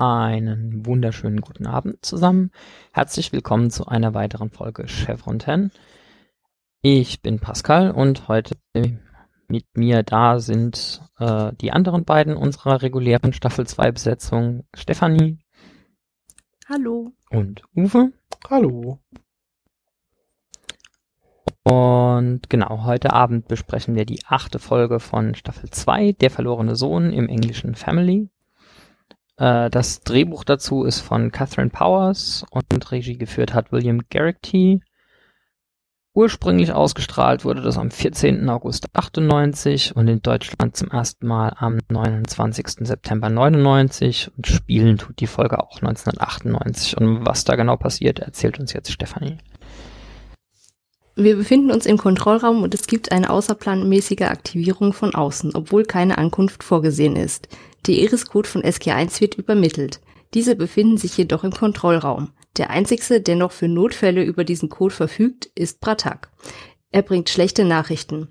Einen wunderschönen guten Abend zusammen. Herzlich willkommen zu einer weiteren Folge Chevron 10. Ich bin Pascal und heute mit mir da sind äh, die anderen beiden unserer regulären Staffel 2 Besetzung, Stefanie. Hallo. Und Uwe. Hallo. Und genau, heute Abend besprechen wir die achte Folge von Staffel 2, Der verlorene Sohn im englischen Family. Äh, das Drehbuch dazu ist von Catherine Powers und Regie geführt hat William Garrity. Ursprünglich ausgestrahlt wurde das am 14. August 98 und in Deutschland zum ersten Mal am 29. September 99 und spielen tut die Folge auch 1998. Und was da genau passiert, erzählt uns jetzt Stefanie. Wir befinden uns im Kontrollraum und es gibt eine außerplanmäßige Aktivierung von außen, obwohl keine Ankunft vorgesehen ist. Der Iris-Code von SG1 wird übermittelt. Diese befinden sich jedoch im Kontrollraum. Der einzige, der noch für Notfälle über diesen Code verfügt, ist Pratak. Er bringt schlechte Nachrichten.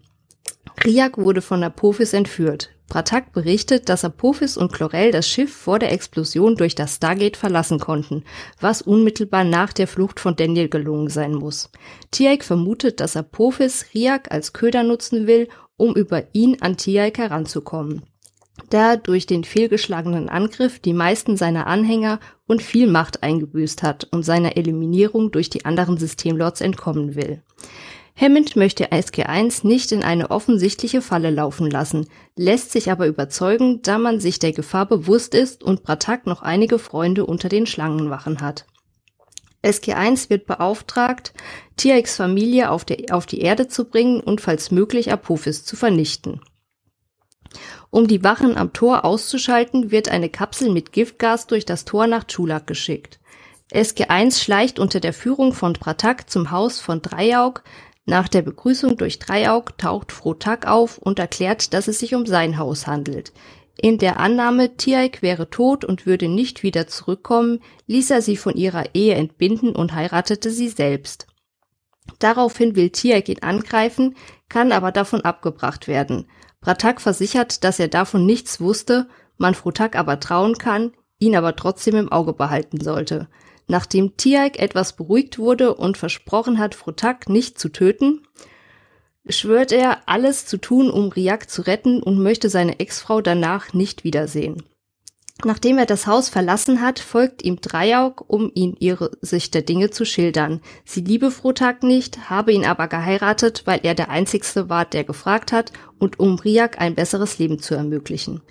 Riak wurde von Apophis entführt. Pratak berichtet, dass Apophis und Chlorel das Schiff vor der Explosion durch das Stargate verlassen konnten, was unmittelbar nach der Flucht von Daniel gelungen sein muss. Tiaik vermutet, dass Apophis Riak als Köder nutzen will, um über ihn an Tiaik heranzukommen. Da durch den fehlgeschlagenen Angriff die meisten seiner Anhänger und viel Macht eingebüßt hat und seiner Eliminierung durch die anderen Systemlords entkommen will. Hammond möchte SG1 nicht in eine offensichtliche Falle laufen lassen, lässt sich aber überzeugen, da man sich der Gefahr bewusst ist und Bratak noch einige Freunde unter den Schlangenwachen hat. SG1 wird beauftragt, TX Familie auf, der, auf die Erde zu bringen und falls möglich Apophis zu vernichten. Um die Wachen am Tor auszuschalten, wird eine Kapsel mit Giftgas durch das Tor nach Chulak geschickt. SG1 schleicht unter der Führung von Pratak zum Haus von Dreyaug, nach der Begrüßung durch Dreieck taucht Frotak auf und erklärt, dass es sich um sein Haus handelt. In der Annahme, Tiaik wäre tot und würde nicht wieder zurückkommen, ließ er sie von ihrer Ehe entbinden und heiratete sie selbst. Daraufhin will Tiaik ihn angreifen, kann aber davon abgebracht werden. Pratak versichert, dass er davon nichts wusste, man Frotak aber trauen kann, ihn aber trotzdem im Auge behalten sollte. Nachdem Tiaik etwas beruhigt wurde und versprochen hat, Frotak nicht zu töten, schwört er, alles zu tun, um Riak zu retten und möchte seine Ex-Frau danach nicht wiedersehen. Nachdem er das Haus verlassen hat, folgt ihm Dreieck, um ihn ihre Sicht der Dinge zu schildern. Sie liebe Frotak nicht, habe ihn aber geheiratet, weil er der Einzigste war, der gefragt hat und um Riak ein besseres Leben zu ermöglichen.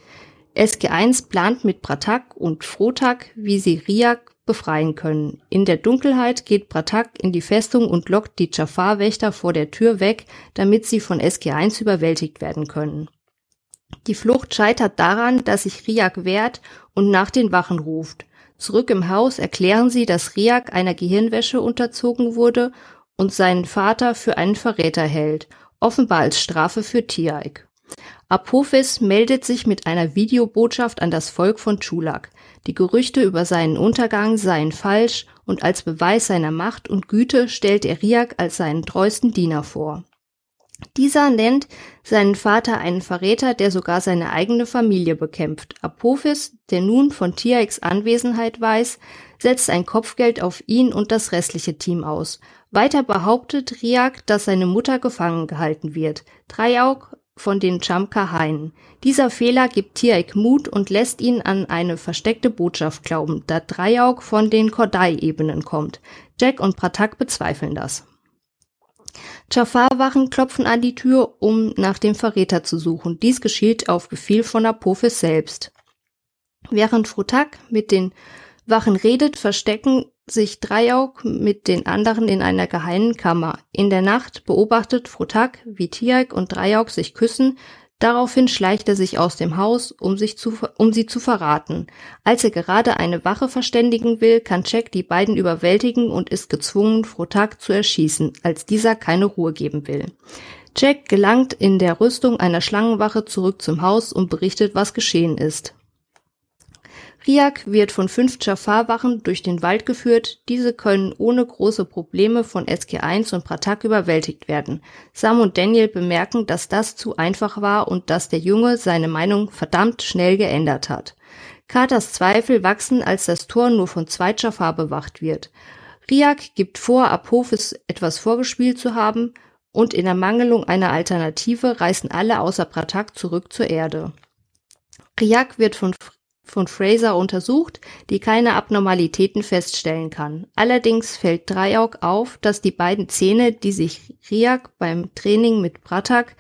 SG1 plant mit Pratak und Frotak, wie sie Riak befreien können. In der Dunkelheit geht Pratak in die Festung und lockt die Jafar-Wächter vor der Tür weg, damit sie von SG1 überwältigt werden können. Die Flucht scheitert daran, dass sich Riak wehrt und nach den Wachen ruft. Zurück im Haus erklären sie, dass Riak einer Gehirnwäsche unterzogen wurde und seinen Vater für einen Verräter hält, offenbar als Strafe für Tiaik. Apophis meldet sich mit einer Videobotschaft an das Volk von Chulak. Die Gerüchte über seinen Untergang seien falsch und als Beweis seiner Macht und Güte stellt er Riak als seinen treuesten Diener vor. Dieser nennt seinen Vater einen Verräter, der sogar seine eigene Familie bekämpft. Apophis, der nun von Tiaix Anwesenheit weiß, setzt ein Kopfgeld auf ihn und das restliche Team aus. Weiter behauptet Riak, dass seine Mutter gefangen gehalten wird. Dreieck von den Chamka Hain. Dieser Fehler gibt Tiaik Mut und lässt ihn an eine versteckte Botschaft glauben, da Dreieck von den Kordai-Ebenen kommt. Jack und Pratak bezweifeln das. Jafar-Wachen klopfen an die Tür, um nach dem Verräter zu suchen. Dies geschieht auf Befehl von Apophis selbst. Während Frutak mit den Wachen redet, verstecken sich Dreieck mit den anderen in einer geheimen Kammer. In der Nacht beobachtet Frutak, wie Tiaik und Dreieck sich küssen, Daraufhin schleicht er sich aus dem Haus, um, sich zu, um sie zu verraten. Als er gerade eine Wache verständigen will, kann Jack die beiden überwältigen und ist gezwungen, Frotak zu erschießen, als dieser keine Ruhe geben will. Jack gelangt in der Rüstung einer Schlangenwache zurück zum Haus und berichtet, was geschehen ist. Riak wird von fünf Jafar-Wachen durch den Wald geführt. Diese können ohne große Probleme von SG1 und Pratak überwältigt werden. Sam und Daniel bemerken, dass das zu einfach war und dass der Junge seine Meinung verdammt schnell geändert hat. Katers Zweifel wachsen, als das Tor nur von zwei Jafar bewacht wird. Riak gibt vor, Apophis etwas vorgespielt zu haben, und in Ermangelung einer Alternative reisen alle außer Pratak zurück zur Erde. Riak wird von, von Fraser untersucht, die keine Abnormalitäten feststellen kann. Allerdings fällt Dreieck auf, dass die beiden Zähne, die sich Riak beim Training mit Pratak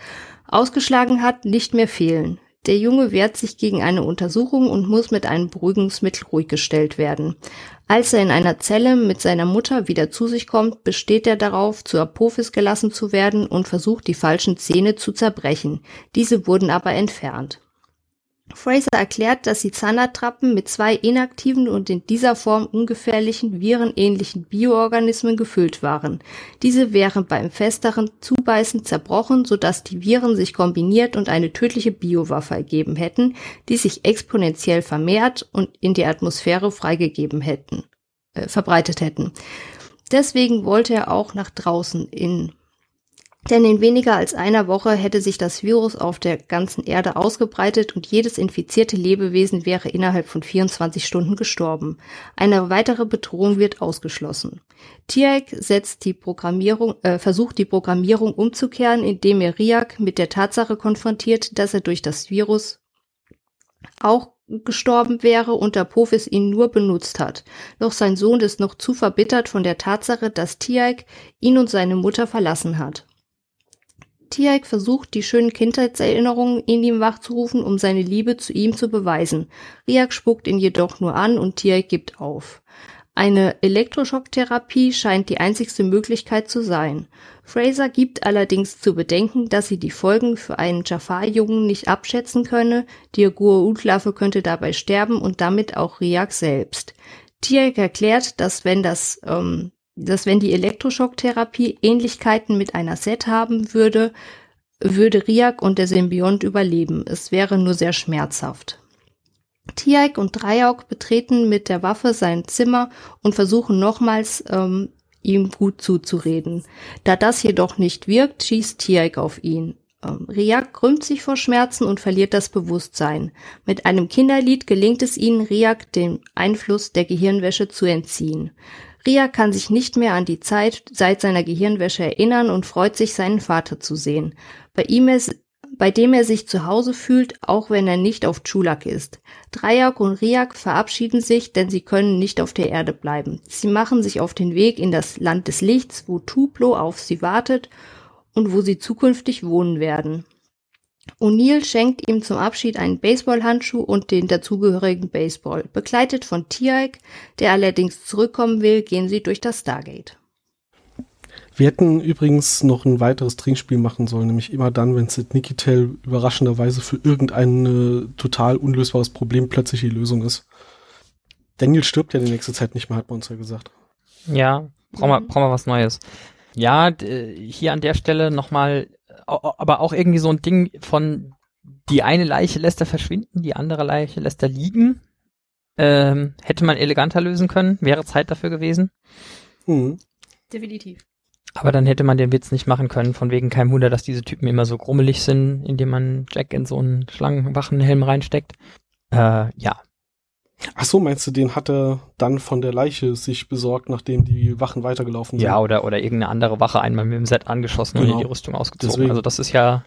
ausgeschlagen hat, nicht mehr fehlen. Der Junge wehrt sich gegen eine Untersuchung und muss mit einem Beruhigungsmittel ruhig gestellt werden. Als er in einer Zelle mit seiner Mutter wieder zu sich kommt, besteht er darauf, zu Apophis gelassen zu werden und versucht, die falschen Zähne zu zerbrechen. Diese wurden aber entfernt. Fraser erklärt, dass die Zahnradtrappen mit zwei inaktiven und in dieser Form ungefährlichen virenähnlichen Bioorganismen gefüllt waren. Diese wären beim festeren Zubeißen zerbrochen, sodass die Viren sich kombiniert und eine tödliche Biowaffe ergeben hätten, die sich exponentiell vermehrt und in die Atmosphäre freigegeben hätten, äh, verbreitet hätten. Deswegen wollte er auch nach draußen in denn in weniger als einer Woche hätte sich das Virus auf der ganzen Erde ausgebreitet und jedes infizierte Lebewesen wäre innerhalb von 24 Stunden gestorben. Eine weitere Bedrohung wird ausgeschlossen. Tiaik setzt die Programmierung, äh, versucht die Programmierung umzukehren, indem er Riak mit der Tatsache konfrontiert, dass er durch das Virus auch gestorben wäre und Apophis ihn nur benutzt hat. Doch sein Sohn ist noch zu verbittert von der Tatsache, dass Tiaik ihn und seine Mutter verlassen hat. Tiaik versucht, die schönen Kindheitserinnerungen in ihm wachzurufen, um seine Liebe zu ihm zu beweisen. Riak spuckt ihn jedoch nur an und Tiaik gibt auf. Eine Elektroschocktherapie scheint die einzigste Möglichkeit zu sein. Fraser gibt allerdings zu bedenken, dass sie die Folgen für einen Jafar-Jungen nicht abschätzen könne, Diagur Utlaffe könnte dabei sterben und damit auch Riak selbst. Tiaik erklärt, dass wenn das ähm, dass wenn die Elektroschocktherapie Ähnlichkeiten mit einer Set haben würde, würde Riak und der Symbiont überleben. Es wäre nur sehr schmerzhaft. Tiaik und Dreieck betreten mit der Waffe sein Zimmer und versuchen nochmals, ähm, ihm gut zuzureden. Da das jedoch nicht wirkt, schießt Tiaik auf ihn. Ähm, Riak krümmt sich vor Schmerzen und verliert das Bewusstsein. Mit einem Kinderlied gelingt es ihnen, Riak den Einfluss der Gehirnwäsche zu entziehen. Ria kann sich nicht mehr an die Zeit seit seiner Gehirnwäsche erinnern und freut sich, seinen Vater zu sehen, bei ihm es, bei dem er sich zu Hause fühlt, auch wenn er nicht auf Chulak ist. Drajak und Riak verabschieden sich, denn sie können nicht auf der Erde bleiben. Sie machen sich auf den Weg in das Land des Lichts, wo Tuplo auf sie wartet und wo sie zukünftig wohnen werden. O'Neill schenkt ihm zum Abschied einen Baseballhandschuh und den dazugehörigen Baseball. Begleitet von Tiaik, der allerdings zurückkommen will, gehen sie durch das Stargate. Wir hätten übrigens noch ein weiteres Trinkspiel machen sollen, nämlich immer dann, wenn Sid Nikitel überraschenderweise für irgendein äh, total unlösbares Problem plötzlich die Lösung ist. Daniel stirbt ja die nächste Zeit nicht mehr, hat man uns ja gesagt. Ja, brauchen wir, mhm. brauchen wir was Neues. Ja, hier an der Stelle nochmal aber auch irgendwie so ein Ding von die eine Leiche lässt er verschwinden, die andere Leiche lässt er liegen. Ähm, hätte man eleganter lösen können, wäre Zeit dafür gewesen. Mhm. Definitiv. Aber dann hätte man den Witz nicht machen können, von wegen kein Wunder, dass diese Typen immer so grummelig sind, indem man Jack in so einen Schlangenwachenhelm reinsteckt. Äh, ja, Ach so, meinst du, den hat er dann von der Leiche sich besorgt, nachdem die Wachen weitergelaufen sind? Ja, oder, oder irgendeine andere Wache einmal mit dem Set angeschossen genau. und in die Rüstung ausgezogen. Deswegen. Also das ist ja,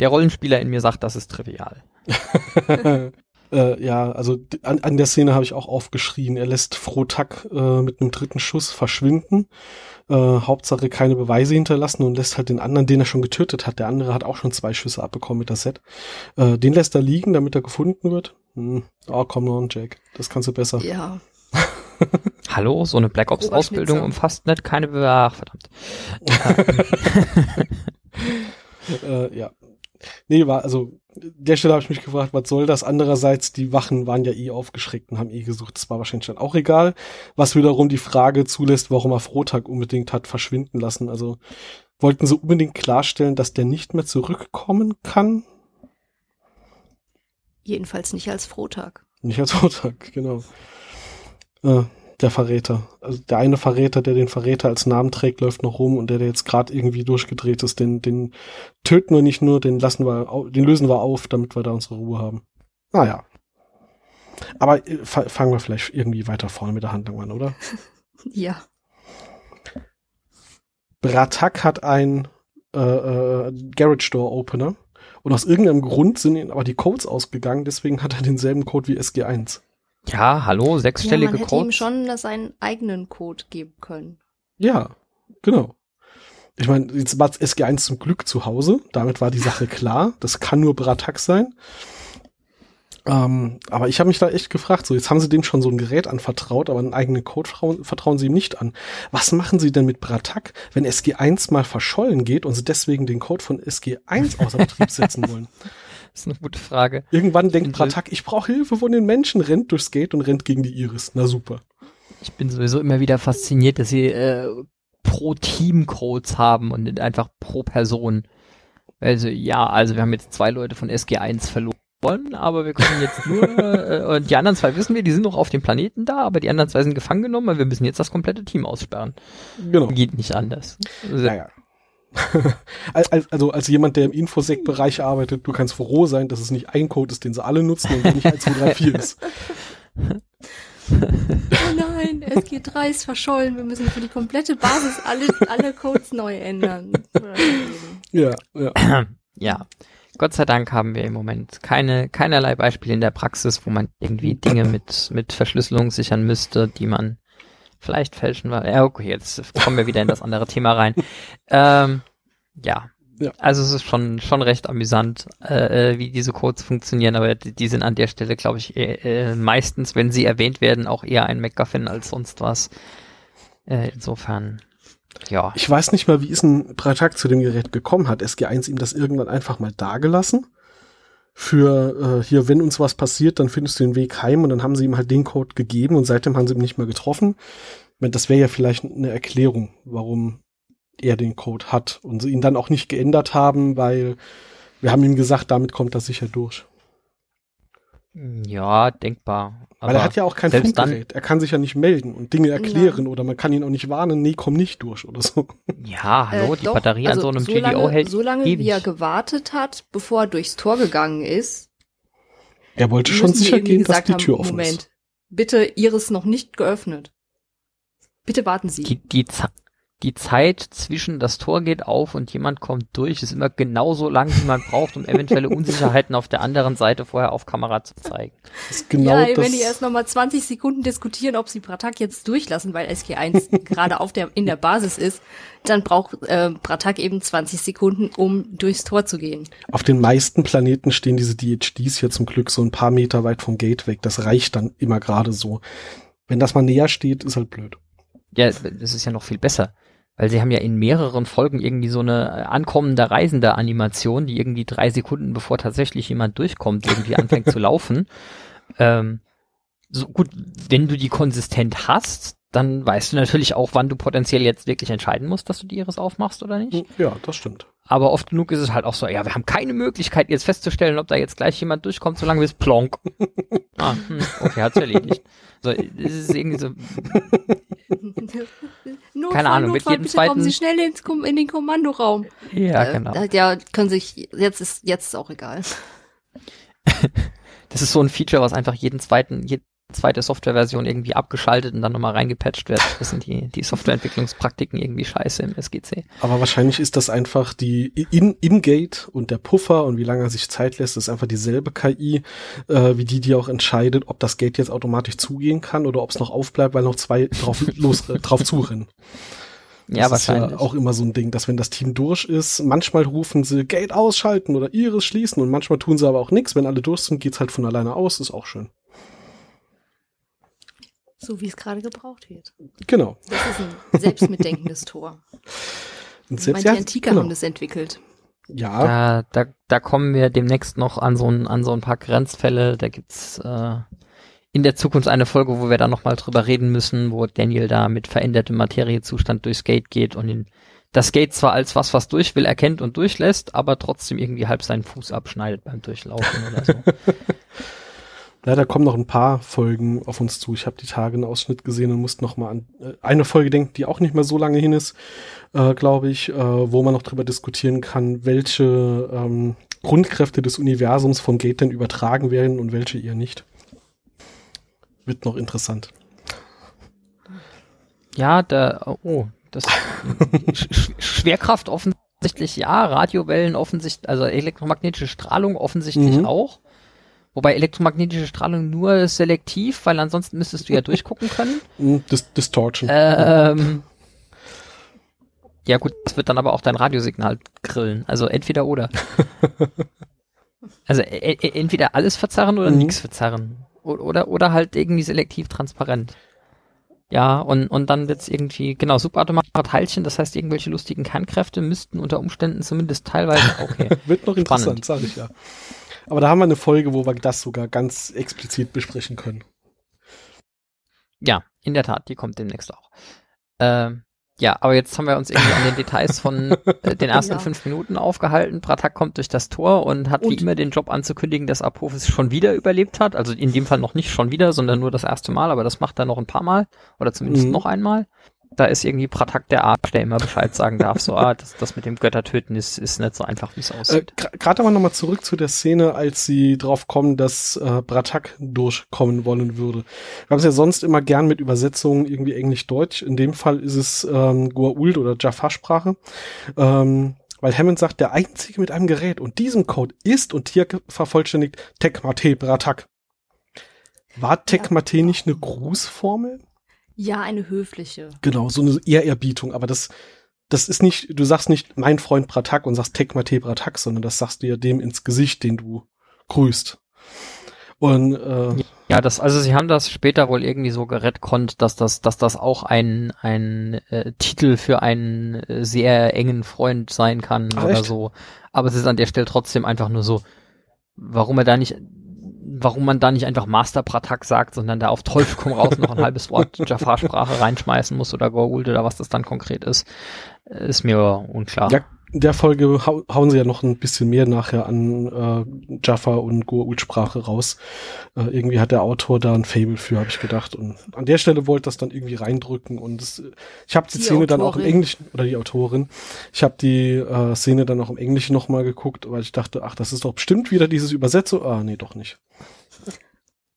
der Rollenspieler in mir sagt, das ist trivial. äh, ja, also an, an der Szene habe ich auch aufgeschrien. Er lässt Frotak äh, mit einem dritten Schuss verschwinden. Äh, Hauptsache keine Beweise hinterlassen und lässt halt den anderen, den er schon getötet hat. Der andere hat auch schon zwei Schüsse abbekommen mit der Set. Äh, den lässt er liegen, damit er gefunden wird. Hm. Oh, komm on, Jack. Das kannst du besser. Ja. Hallo, so eine Black Ops Ausbildung umfasst nicht keine Be Ach, verdammt. äh, ja. Nee, war, also, der Stelle habe ich mich gefragt, was soll das? Andererseits, die Wachen waren ja eh aufgeschreckt und haben eh gesucht. Das war wahrscheinlich dann auch egal. Was wiederum die Frage zulässt, warum er Frohtag unbedingt hat verschwinden lassen. Also, wollten sie unbedingt klarstellen, dass der nicht mehr zurückkommen kann? Jedenfalls nicht als Frohtag. Nicht als Frohtag, genau. Äh, der Verräter. Also der eine Verräter, der den Verräter als Namen trägt, läuft noch rum und der, der jetzt gerade irgendwie durchgedreht ist, den, den töten wir nicht nur, den lassen wir, den lösen wir auf, damit wir da unsere Ruhe haben. Naja. Aber äh, fangen wir vielleicht irgendwie weiter vorne mit der Handlung an, oder? ja. Bratak hat ein äh, äh, Garage Door Opener und aus irgendeinem Grund sind ihm aber die Codes ausgegangen, deswegen hat er denselben Code wie SG1. Ja, hallo, sechsstellige ja, man hätte Codes. ihm schon seinen eigenen Code geben können. Ja, genau. Ich meine, jetzt war SG1 zum Glück zu Hause, damit war die Sache klar. Das kann nur Bratak sein. Ähm, aber ich habe mich da echt gefragt, so jetzt haben sie dem schon so ein Gerät anvertraut, aber einen eigenen Code vertrauen, sie ihm nicht an. Was machen sie denn mit Bratak, wenn SG1 mal verschollen geht und sie deswegen den Code von SG1 außer Betrieb setzen wollen? Das ist eine gute Frage. Irgendwann denkt Bratak, ich brauche Hilfe von den Menschen, rennt durchs Gate und rennt gegen die Iris. Na super. Ich bin sowieso immer wieder fasziniert, dass sie äh, pro Team Codes haben und nicht einfach pro Person. Also ja, also wir haben jetzt zwei Leute von SG1 verloren wollen, aber wir können jetzt nur, äh, und die anderen zwei wissen wir, die sind noch auf dem Planeten da, aber die anderen zwei sind gefangen genommen, weil wir müssen jetzt das komplette Team aussperren. Genau. Geht nicht anders. Also, naja. also als jemand, der im Infosec-Bereich arbeitet, du kannst froh sein, dass es nicht ein Code ist, den sie alle nutzen und nicht 1, 2, 3, 4 ist. oh nein, SG3 ist verschollen. Wir müssen für die komplette Basis alle, alle Codes neu ändern. Ja, ja. Ja. Gott sei Dank haben wir im Moment keine, keinerlei Beispiele in der Praxis, wo man irgendwie Dinge mit, mit Verschlüsselung sichern müsste, die man vielleicht fälschen war. Ja, okay, jetzt kommen wir wieder in das andere Thema rein. Ähm, ja. ja. Also es ist schon, schon recht amüsant, äh, äh, wie diese Codes funktionieren, aber die, die sind an der Stelle, glaube ich, äh, meistens, wenn sie erwähnt werden, auch eher ein MacGuffin als sonst was. Äh, insofern ja. Ich weiß nicht mal, wie ist ein Pratak zu dem Gerät gekommen? Hat SG1 ihm das irgendwann einfach mal dagelassen? Für äh, hier, wenn uns was passiert, dann findest du den Weg heim und dann haben sie ihm halt den Code gegeben und seitdem haben sie ihn nicht mehr getroffen. Das wäre ja vielleicht eine Erklärung, warum er den Code hat und sie ihn dann auch nicht geändert haben, weil wir haben ihm gesagt, damit kommt er sicher durch. Ja, denkbar. Weil er hat ja auch kein Funkgerät. er kann sich ja nicht melden und Dinge erklären ja. oder man kann ihn auch nicht warnen, nee, komm nicht durch oder so. Ja, hallo, äh, die doch, Batterie also an so einem so GDO lange, hält. So lange, ewig. wie er gewartet hat, bevor er durchs Tor gegangen ist. Er wollte schon sicher gehen, dass die Tür haben, offen Moment, ist. Bitte, Iris noch nicht geöffnet. Bitte warten Sie. Die, die, die Zeit zwischen das Tor geht auf und jemand kommt durch, ist immer genauso lang, wie man braucht, um eventuelle Unsicherheiten auf der anderen Seite vorher auf Kamera zu zeigen. Genau ja, wenn die erst nochmal 20 Sekunden diskutieren, ob sie Bratak jetzt durchlassen, weil SG1 gerade auf der, in der Basis ist, dann braucht äh, Bratak eben 20 Sekunden, um durchs Tor zu gehen. Auf den meisten Planeten stehen diese DHDs hier zum Glück so ein paar Meter weit vom Gate weg. Das reicht dann immer gerade so. Wenn das mal näher steht, ist halt blöd. Ja, das ist ja noch viel besser weil sie haben ja in mehreren Folgen irgendwie so eine äh, ankommende reisende Animation, die irgendwie drei Sekunden bevor tatsächlich jemand durchkommt, irgendwie anfängt zu laufen. Ähm, so gut, wenn du die konsistent hast, dann weißt du natürlich auch, wann du potenziell jetzt wirklich entscheiden musst, dass du die Iris aufmachst oder nicht. Ja, das stimmt. Aber oft genug ist es halt auch so, ja, wir haben keine Möglichkeit jetzt festzustellen, ob da jetzt gleich jemand durchkommt, solange wir es plonk. ah, hm, okay, hat's erledigt. So, es ist irgendwie so. Notfall, keine Ahnung, Notfall, mit jedem bitte zweiten. Kommen Sie schnell ins, in den Kommandoraum. Ja, äh, genau. Ja, können sich, jetzt ist, jetzt ist auch egal. das ist so ein Feature, was einfach jeden zweiten, jeden zweite Softwareversion irgendwie abgeschaltet und dann nochmal reingepatcht wird. Das sind die, die Softwareentwicklungspraktiken irgendwie scheiße im SGC. Aber wahrscheinlich ist das einfach die in, im Gate und der Puffer und wie lange er sich Zeit lässt, ist einfach dieselbe KI, äh, wie die, die auch entscheidet, ob das Gate jetzt automatisch zugehen kann oder ob es noch aufbleibt, weil noch zwei drauf, los, äh, drauf zurennen. Das ja, wahrscheinlich. Ist ja auch immer so ein Ding, dass wenn das Team durch ist, manchmal rufen sie Gate ausschalten oder Iris schließen und manchmal tun sie aber auch nichts. Wenn alle durch sind, geht's halt von alleine aus, ist auch schön. So wie es gerade gebraucht wird. Genau. Das ist ein selbstmitdenkendes Tor. Und selbst, Manche ja, Antike genau. haben das entwickelt. Ja. Da, da, da kommen wir demnächst noch an so ein, an so ein paar Grenzfälle. Da gibt's äh, in der Zukunft eine Folge, wo wir da nochmal drüber reden müssen, wo Daniel da mit verändertem Materiezustand durchs Gate geht und ihn das Gate zwar als was, was durch will, erkennt und durchlässt, aber trotzdem irgendwie halb seinen Fuß abschneidet beim Durchlaufen oder so. Leider kommen noch ein paar Folgen auf uns zu. Ich habe die Tage einen Ausschnitt gesehen und musste noch mal an äh, eine Folge denken, die auch nicht mehr so lange hin ist, äh, glaube ich, äh, wo man noch drüber diskutieren kann, welche ähm, Grundkräfte des Universums vom Gate denn übertragen werden und welche eher nicht. wird noch interessant. Ja, da, oh, das Sch Schwerkraft offensichtlich ja, Radiowellen offensichtlich, also elektromagnetische Strahlung offensichtlich Mhm. auch. Wobei elektromagnetische Strahlung nur selektiv, weil ansonsten müsstest du ja durchgucken können. Hm, Dis Distortion. Ähm, ja gut, das wird dann aber auch dein Radiosignal grillen. Also entweder oder. Also e e entweder alles verzerren oder Mhm. nichts verzerren. O oder, oder halt irgendwie selektiv transparent. Ja, und, und dann wird's irgendwie, genau, subatomare Teilchen, das heißt, irgendwelche lustigen Kernkräfte müssten unter Umständen zumindest teilweise, okay. Wird noch interessant, sage ich ja. Aber da haben wir eine Folge, wo wir das sogar ganz explizit besprechen können. Ja, in der Tat, die kommt demnächst auch. Ähm, ja, aber jetzt haben wir uns irgendwie an den Details von äh, den ersten Ja. fünf Minuten aufgehalten. Pratak kommt durch das Tor und hat wie Und- immer den Job anzukündigen, dass Apophis schon wieder überlebt hat. Also in dem Fall noch nicht schon wieder, sondern nur das erste Mal, aber das macht er noch ein paar Mal oder zumindest Mhm. noch einmal. Da ist irgendwie Pratak der Arsch, der immer Bescheid sagen darf, so, ah, das, das mit dem Göttertöten ist, ist nicht so einfach, wie es Äh, aussieht. Gerade aber nochmal zurück zu der Szene, als sie drauf kommen, dass äh, Bratak durchkommen wollen würde. Wir haben es ja sonst immer gern mit Übersetzungen irgendwie Englisch-Deutsch. In dem Fall ist es ähm, Goa'uld oder Jafar-Sprache. Ähm, weil Hammond sagt, der einzige mit einem Gerät und diesem Code ist und hier vervollständigt Tekmate Bratak. War Tekmate nicht eine Grußformel? Ja, eine höfliche. Genau, so eine Ehrerbietung, aber das, das ist nicht, du sagst nicht mein Freund Bratak und sagst Tekmate Bratak, sondern das sagst du ja dem ins Gesicht, den du grüßt. Und äh, Ja, das, also sie haben das später wohl irgendwie so gerettet, dass das, dass das auch ein, ein äh, Titel für einen äh, sehr engen Freund sein kann Ach, oder echt? so. Aber es ist an der Stelle trotzdem einfach nur so, warum er da nicht, warum man da nicht einfach Master Pratak sagt, sondern da auf Teufel komm raus noch ein halbes Wort Jafar-Sprache reinschmeißen muss oder Goa'uld oder was das dann konkret ist, ist mir unklar. Ja, in der Folge hau hauen sie ja noch ein bisschen mehr nachher an äh, Jaffa und Goa'uld-Sprache raus. Äh, irgendwie hat der Autor da ein Fable für, habe ich gedacht. Und an der Stelle wollte das dann irgendwie reindrücken. Und es, ich habe die, Die Szene dann auch im Autorin. Englischen, oder die Autorin, ich habe die äh, Szene dann auch im Englischen nochmal geguckt, weil ich dachte, ach, das ist doch bestimmt wieder dieses Übersetzung. Ah, nee, doch nicht.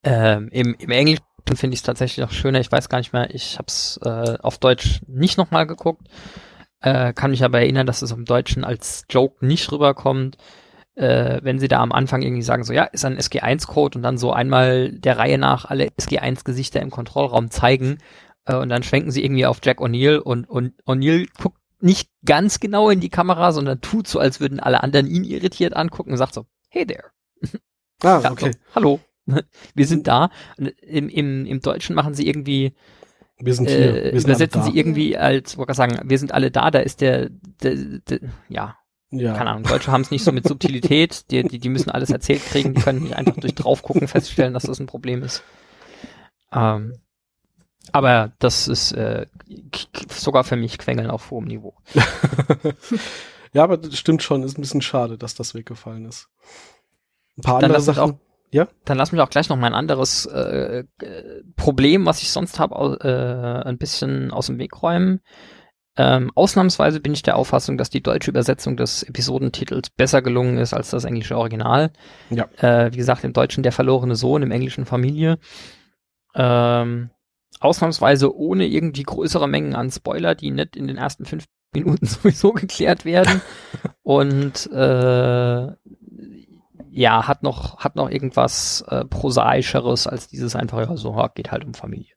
Ähm, im, Im Englischen finde ich es tatsächlich auch schöner. Ich weiß gar nicht mehr, ich habe es äh, auf Deutsch nicht nochmal geguckt. Äh, kann mich aber erinnern, dass es im Deutschen als Joke nicht rüberkommt. Äh, wenn sie da am Anfang irgendwie sagen, so ja, ist ein SG1-Code und dann so einmal der Reihe nach alle SG1-Gesichter im Kontrollraum zeigen äh, und dann schwenken sie irgendwie auf Jack O'Neill und, und O'Neill guckt nicht ganz genau in die Kamera, sondern tut so, als würden alle anderen ihn irritiert angucken und sagt so, hey there. Ah, Ja, okay. so, hallo, wir sind da. Im, im, Im Deutschen machen sie irgendwie, Wir sind hier. äh, wir sind alle übersetzen da. sie irgendwie als, wollte ich sagen, wir sind alle da, da ist der, der, der ja, ja. keine Ahnung, Deutsche haben es nicht so mit Subtilität, die, die, die müssen alles erzählt kriegen, die können nicht einfach durch draufgucken feststellen, dass das ein Problem ist. Ähm, aber das ist äh, sogar für mich Quengeln auf hohem Niveau. ja, aber das stimmt schon. Ist ein bisschen schade, dass das weggefallen ist. Ein paar Dann andere Sachen. Ja? Dann lass mich auch gleich noch mein anderes äh, äh, Problem, was ich sonst habe, äh, ein bisschen aus dem Weg räumen. Ähm, ausnahmsweise bin ich der Auffassung, dass die deutsche Übersetzung des Episodentitels besser gelungen ist als das englische Original. Ja. Äh, wie gesagt, im Deutschen der verlorene Sohn, im englischen Familie. Ähm, ausnahmsweise ohne irgendwie größere Mengen an Spoiler, die nicht in den ersten fünf Minuten sowieso geklärt werden. Und äh, ja, hat noch, hat noch irgendwas äh, prosaischeres als dieses einfach, ja, so geht halt um Familie.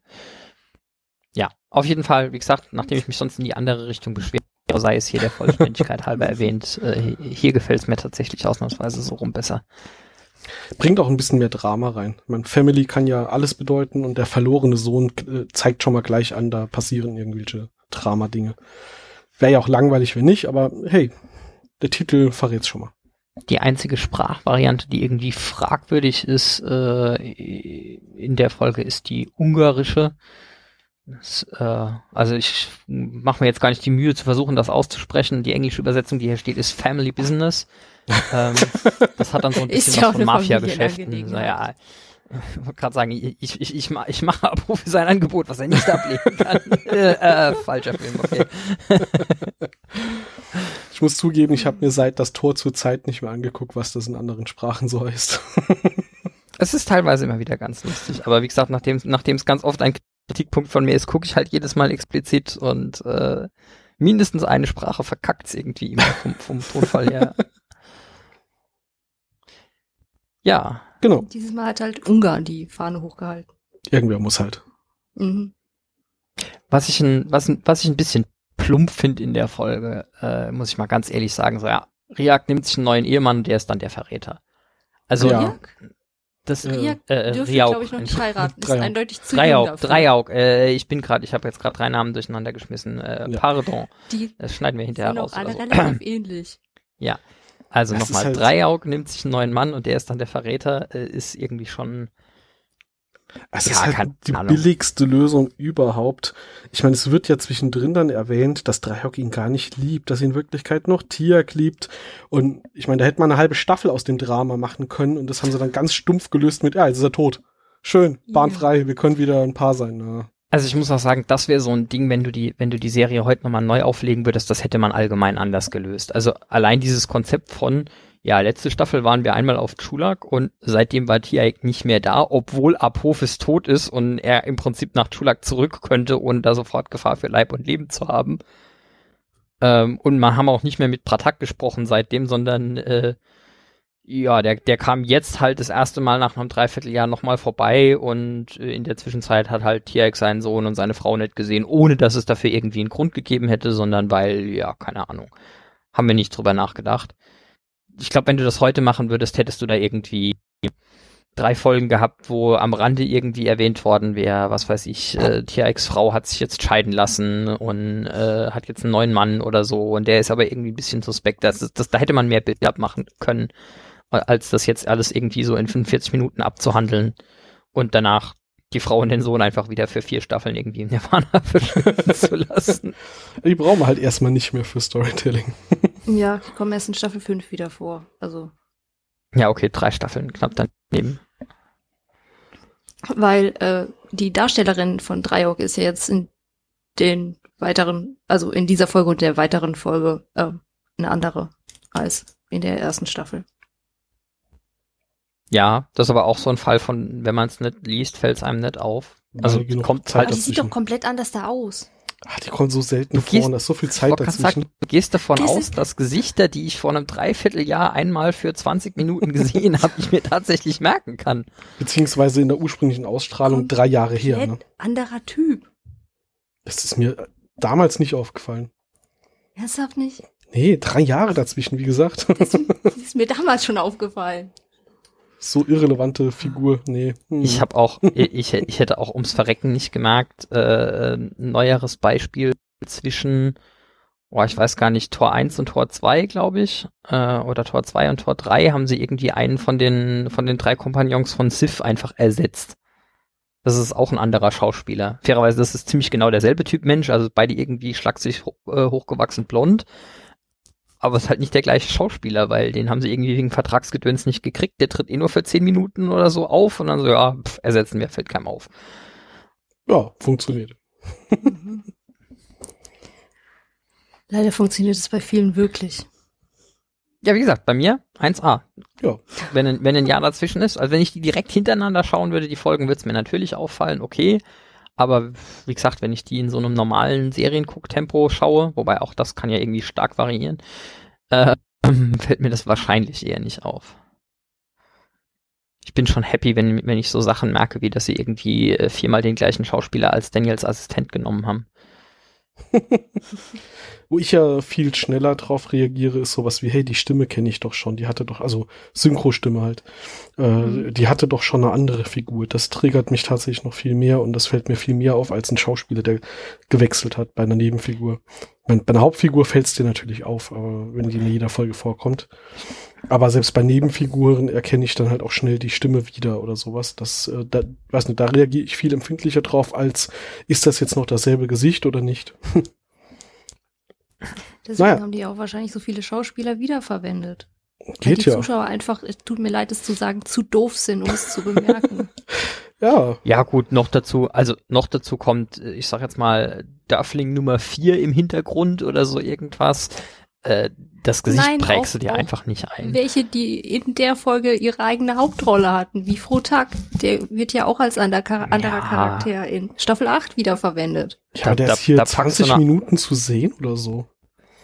Ja, auf jeden Fall, wie gesagt, nachdem ich mich sonst in die andere Richtung beschwere, sei es hier der Vollständigkeit halber erwähnt, äh, hier gefällt es mir tatsächlich ausnahmsweise so rum besser. Bringt auch ein bisschen mehr Drama rein. Man, Family kann ja alles bedeuten und der verlorene Sohn äh, zeigt schon mal gleich an, da passieren irgendwelche Drama-Dinge. Wäre ja auch langweilig, wenn nicht, aber hey, der Titel verrät's schon mal. Die einzige Sprachvariante, die irgendwie fragwürdig ist äh, in der Folge, ist die ungarische. Das, äh, also ich mache mir jetzt gar nicht die Mühe zu versuchen, das auszusprechen. Die englische Übersetzung, die hier steht, ist Family Business. ähm, das hat dann so ein bisschen was von Mafia-Geschäften. Naja, ich wollte gerade sagen, ich, ich, ich, ich, ma- ich mache Profi sein Angebot, was er nicht ablehnen kann. äh, äh, falscher Film, okay. Ich muss zugeben, ich habe mir seit das Tor zur Zeit nicht mehr angeguckt, was das in anderen Sprachen so heißt. Es ist teilweise immer wieder ganz lustig, aber wie gesagt, nachdem nachdem es ganz oft ein Kritikpunkt von mir ist, gucke ich halt jedes Mal explizit und äh, mindestens eine Sprache verkackt irgendwie immer vom, vom Tonfall her. ja. Genau. Dieses Mal hat halt Ungarn die Fahne hochgehalten. Irgendwer muss halt. Mhm. Was ich ein, was, was ich ein bisschen plump finde in der Folge, äh, muss ich mal ganz ehrlich sagen, so ja, Riak nimmt sich einen neuen Ehemann, der ist dann der Verräter. Also Ja. das Äh, Riak äh, dürfte, glaube ich, noch nicht heiraten. Ist eindeutig zu Dreieck, äh, ich bin gerade, ich habe jetzt gerade drei Namen durcheinander geschmissen. Äh, Ja. Pardon, Die das schneiden wir hinterher sind raus. auch alle so. relativ ähnlich. Also Das ist nochmal, halt- Dreieck nimmt sich einen neuen Mann und der ist dann der Verräter, äh, ist irgendwie schon Es Ja, ist halt die Ahnung. billigste Lösung überhaupt. Ich meine, es wird ja zwischendrin dann erwähnt, dass Dreieck ihn gar nicht liebt, dass ihn in Wirklichkeit noch Tiak liebt. Und ich meine, da hätte man eine halbe Staffel aus dem Drama machen können und das haben sie dann ganz stumpf gelöst mit, ja, jetzt ist er tot. Schön, Bahn Ja. frei, wir können wieder ein Paar sein. Ja. Also ich muss auch sagen, das wäre so ein Ding, wenn du die, wenn du die Serie heute nochmal neu auflegen würdest, das hätte man allgemein anders gelöst. Also allein dieses Konzept von, ja, letzte Staffel waren wir einmal auf Chulak und seitdem war Tiaik nicht mehr da, obwohl Apophis tot ist und er im Prinzip nach Chulak zurück könnte, ohne da sofort Gefahr für Leib und Leben zu haben. Ähm, und man haben auch nicht mehr mit Pratak gesprochen seitdem, sondern äh, ja, der, der kam jetzt halt das erste Mal nach einem Dreivierteljahr nochmal vorbei und äh, in der Zwischenzeit hat halt Tierek seinen Sohn und seine Frau nicht gesehen, ohne dass es dafür irgendwie einen Grund gegeben hätte, sondern weil, ja, keine Ahnung, haben wir nicht drüber nachgedacht. Ich glaube, wenn du das heute machen würdest, hättest du da irgendwie drei Folgen gehabt, wo am Rande irgendwie erwähnt worden wäre, was weiß ich, äh, Tiereks Frau hat sich jetzt scheiden lassen und äh, hat jetzt einen neuen Mann oder so und der ist aber irgendwie ein bisschen suspekt. Das, das, da hätte man mehr Bild abmachen können, als das jetzt alles irgendwie so in 45 Minuten abzuhandeln und danach die Frau und den Sohn einfach wieder für vier Staffeln irgendwie im Nirvana verschwinden zu lassen. Die brauchen wir halt erstmal nicht mehr für Storytelling. Ja, die kommen erst in Staffel 5 wieder vor. Also, Ja, okay, drei Staffeln knapp daneben. weil äh, die Darstellerin von Dreieck ist ja jetzt in den weiteren, also in dieser Folge und der weiteren Folge äh, eine andere als in der ersten Staffel. Ja, das ist aber auch so ein Fall von, wenn man es nicht liest, fällt es einem nicht auf. Also genug kommt Zeit halt- Aber die sieht doch komplett anders da aus. Ah, die kommen so selten Du vor gehst- und da ist so viel Zeit dazwischen. sagen, du gehst davon Das aus, dass Gesichter, die ich vor einem Dreivierteljahr einmal für 20 Minuten gesehen habe, ich mir tatsächlich merken kann. Beziehungsweise in der ursprünglichen Ausstrahlung Komplett drei Jahre her. Ne? Anderer Typ. Das ist mir damals nicht aufgefallen. Ernsthaft nicht? Nee, drei Jahre dazwischen, wie gesagt. Das, das ist mir damals schon aufgefallen. So irrelevante Figur. Nee. Hm. Ich habe auch, ich, ich hätte auch ums Verrecken nicht gemerkt, äh, ein neueres Beispiel zwischen, oh, ich weiß gar nicht, Tor 1 und Tor 2, glaube ich, äh, oder Tor 2 und Tor 3 haben sie irgendwie einen von den, von den drei Kompagnons von Sif einfach ersetzt. Das ist auch ein anderer Schauspieler. Fairerweise, das ist ziemlich genau derselbe Typ Mensch, also beide irgendwie schlaksig ho äh, hochgewachsen blond. Aber es ist halt nicht der gleiche Schauspieler, weil den haben sie irgendwie wegen Vertragsgedöns nicht gekriegt. Der tritt eh nur für zehn Minuten oder so auf und dann so, ja, pff, ersetzen wir, fällt keinem auf. ja, funktioniert. Leider funktioniert es bei vielen wirklich. Ja, wie gesagt, bei mir 1A. Ja. Wenn, ein- wenn ein Jahr dazwischen ist, also wenn ich die direkt hintereinander schauen würde, die Folgen, würde es mir natürlich auffallen, okay. Aber wie gesagt, wenn ich die in so einem normalen Seriengucktempo schaue, wobei auch das kann ja irgendwie stark variieren, äh, fällt mir das wahrscheinlich eher nicht auf. Ich bin schon happy, wenn, wenn ich so Sachen merke, wie dass sie irgendwie äh, viermal den gleichen Schauspieler als Daniels Assistent genommen haben. Wo ich ja viel schneller drauf reagiere, ist sowas wie, hey, die Stimme kenne ich doch schon. Die hatte doch, also Synchro-Stimme halt. Äh, Mhm. Die hatte doch schon eine andere Figur. Das triggert mich tatsächlich noch viel mehr und das fällt mir viel mehr auf als ein Schauspieler, der gewechselt hat bei einer Nebenfigur. Bei, bei einer Hauptfigur fällt es dir natürlich auf, aber wenn die in jeder Folge vorkommt. Aber selbst bei Nebenfiguren erkenne ich dann halt auch schnell die Stimme wieder oder sowas. Das, äh, da, weiß nicht, da reagiere ich viel empfindlicher drauf, als ist das jetzt noch dasselbe Gesicht oder nicht? Deswegen Naja. haben die auch wahrscheinlich so viele Schauspieler wiederverwendet. Weil Geht die ja. Zuschauer einfach, es tut mir leid, es zu sagen, zu doof sind, um es zu bemerken. Ja, Ja, gut, noch dazu, also noch dazu kommt, äh, ich sag jetzt mal, Duffling Nummer 4 im Hintergrund oder so irgendwas. Äh, das Gesicht Nein, prägst du dir einfach nicht ein. Welche, die in der Folge ihre eigene Hauptrolle hatten, wie Frotak, der wird ja auch als ander Char anderer Ja. Charakter in Staffel 8 wiederverwendet. Ja, Da- der da- ist hier da packst du 20 noch- Minuten zu sehen oder so.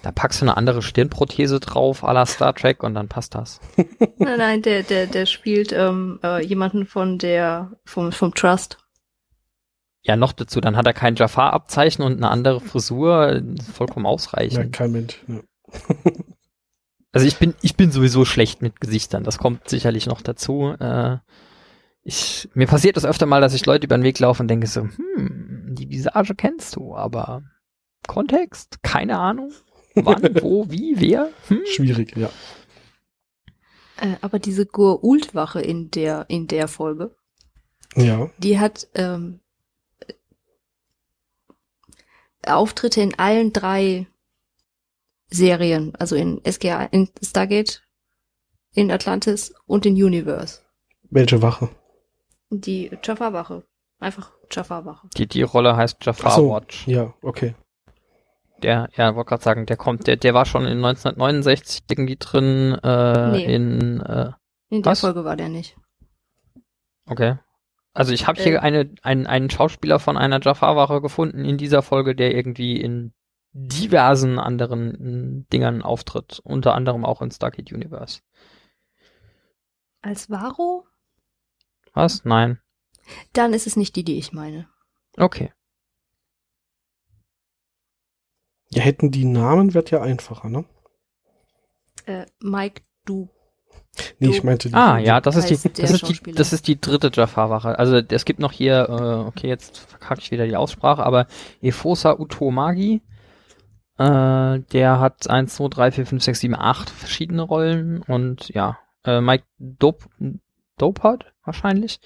Da packst du eine andere Stirnprothese drauf, à la Star Trek, und dann passt das. Nein, nein, der, der, der spielt ähm, äh, jemanden von der, vom, vom Trust. Ja, noch dazu, dann hat er kein Jafar-Abzeichen und eine andere Frisur, vollkommen Ja, ausreichend. kein Mensch. Ja. Also ich bin, ich bin sowieso schlecht mit Gesichtern, das kommt sicherlich noch dazu. Äh, ich, mir passiert das öfter mal, dass ich Leute über den Weg laufe und denke so, hm, die Visage kennst du, aber Kontext? Keine Ahnung. Wann, wo, wie, wer? Hm? Schwierig, ja. Äh, aber diese Gur-Ult-Wache in der, in der Folge, Ja. die hat ähm, Auftritte in allen drei Serien, also in SGA, in Stargate, in Atlantis und in Universe. Welche Wache? Die Jafar-Wache. Einfach Jafar-Wache. Die, die Rolle heißt Jafar Ach so. Watch. Ja, okay. Der, ja, wollte gerade sagen, der kommt, der, der war schon in 1969 irgendwie drin, äh, Nee. in, äh, In der Was? Folge war der nicht. okay. Also ich habe hier Äh. eine, einen, einen Schauspieler von einer Jafar-Wache gefunden in dieser Folge, der irgendwie in diversen anderen mm, Dingern auftritt, unter anderem auch in Stargate Universe. Als Varo? Was? Nein. Dann ist es nicht die, die ich meine. Okay. Ja, hätten die Namen, wird ja einfacher, ne? Äh, Mike, du. Nee, Du- ich meinte die. Ah, ja, das ist die, das ist die, das ist die dritte Jafar-Wache. Also es gibt noch hier, äh, okay, jetzt verkacke ich wieder die Aussprache, aber Efosa Utomagi, äh, der hat 1, 2, 3, 4, 5, 6, 7, 8 verschiedene Rollen und ja, äh, Mike Dope, Dopard wahrscheinlich,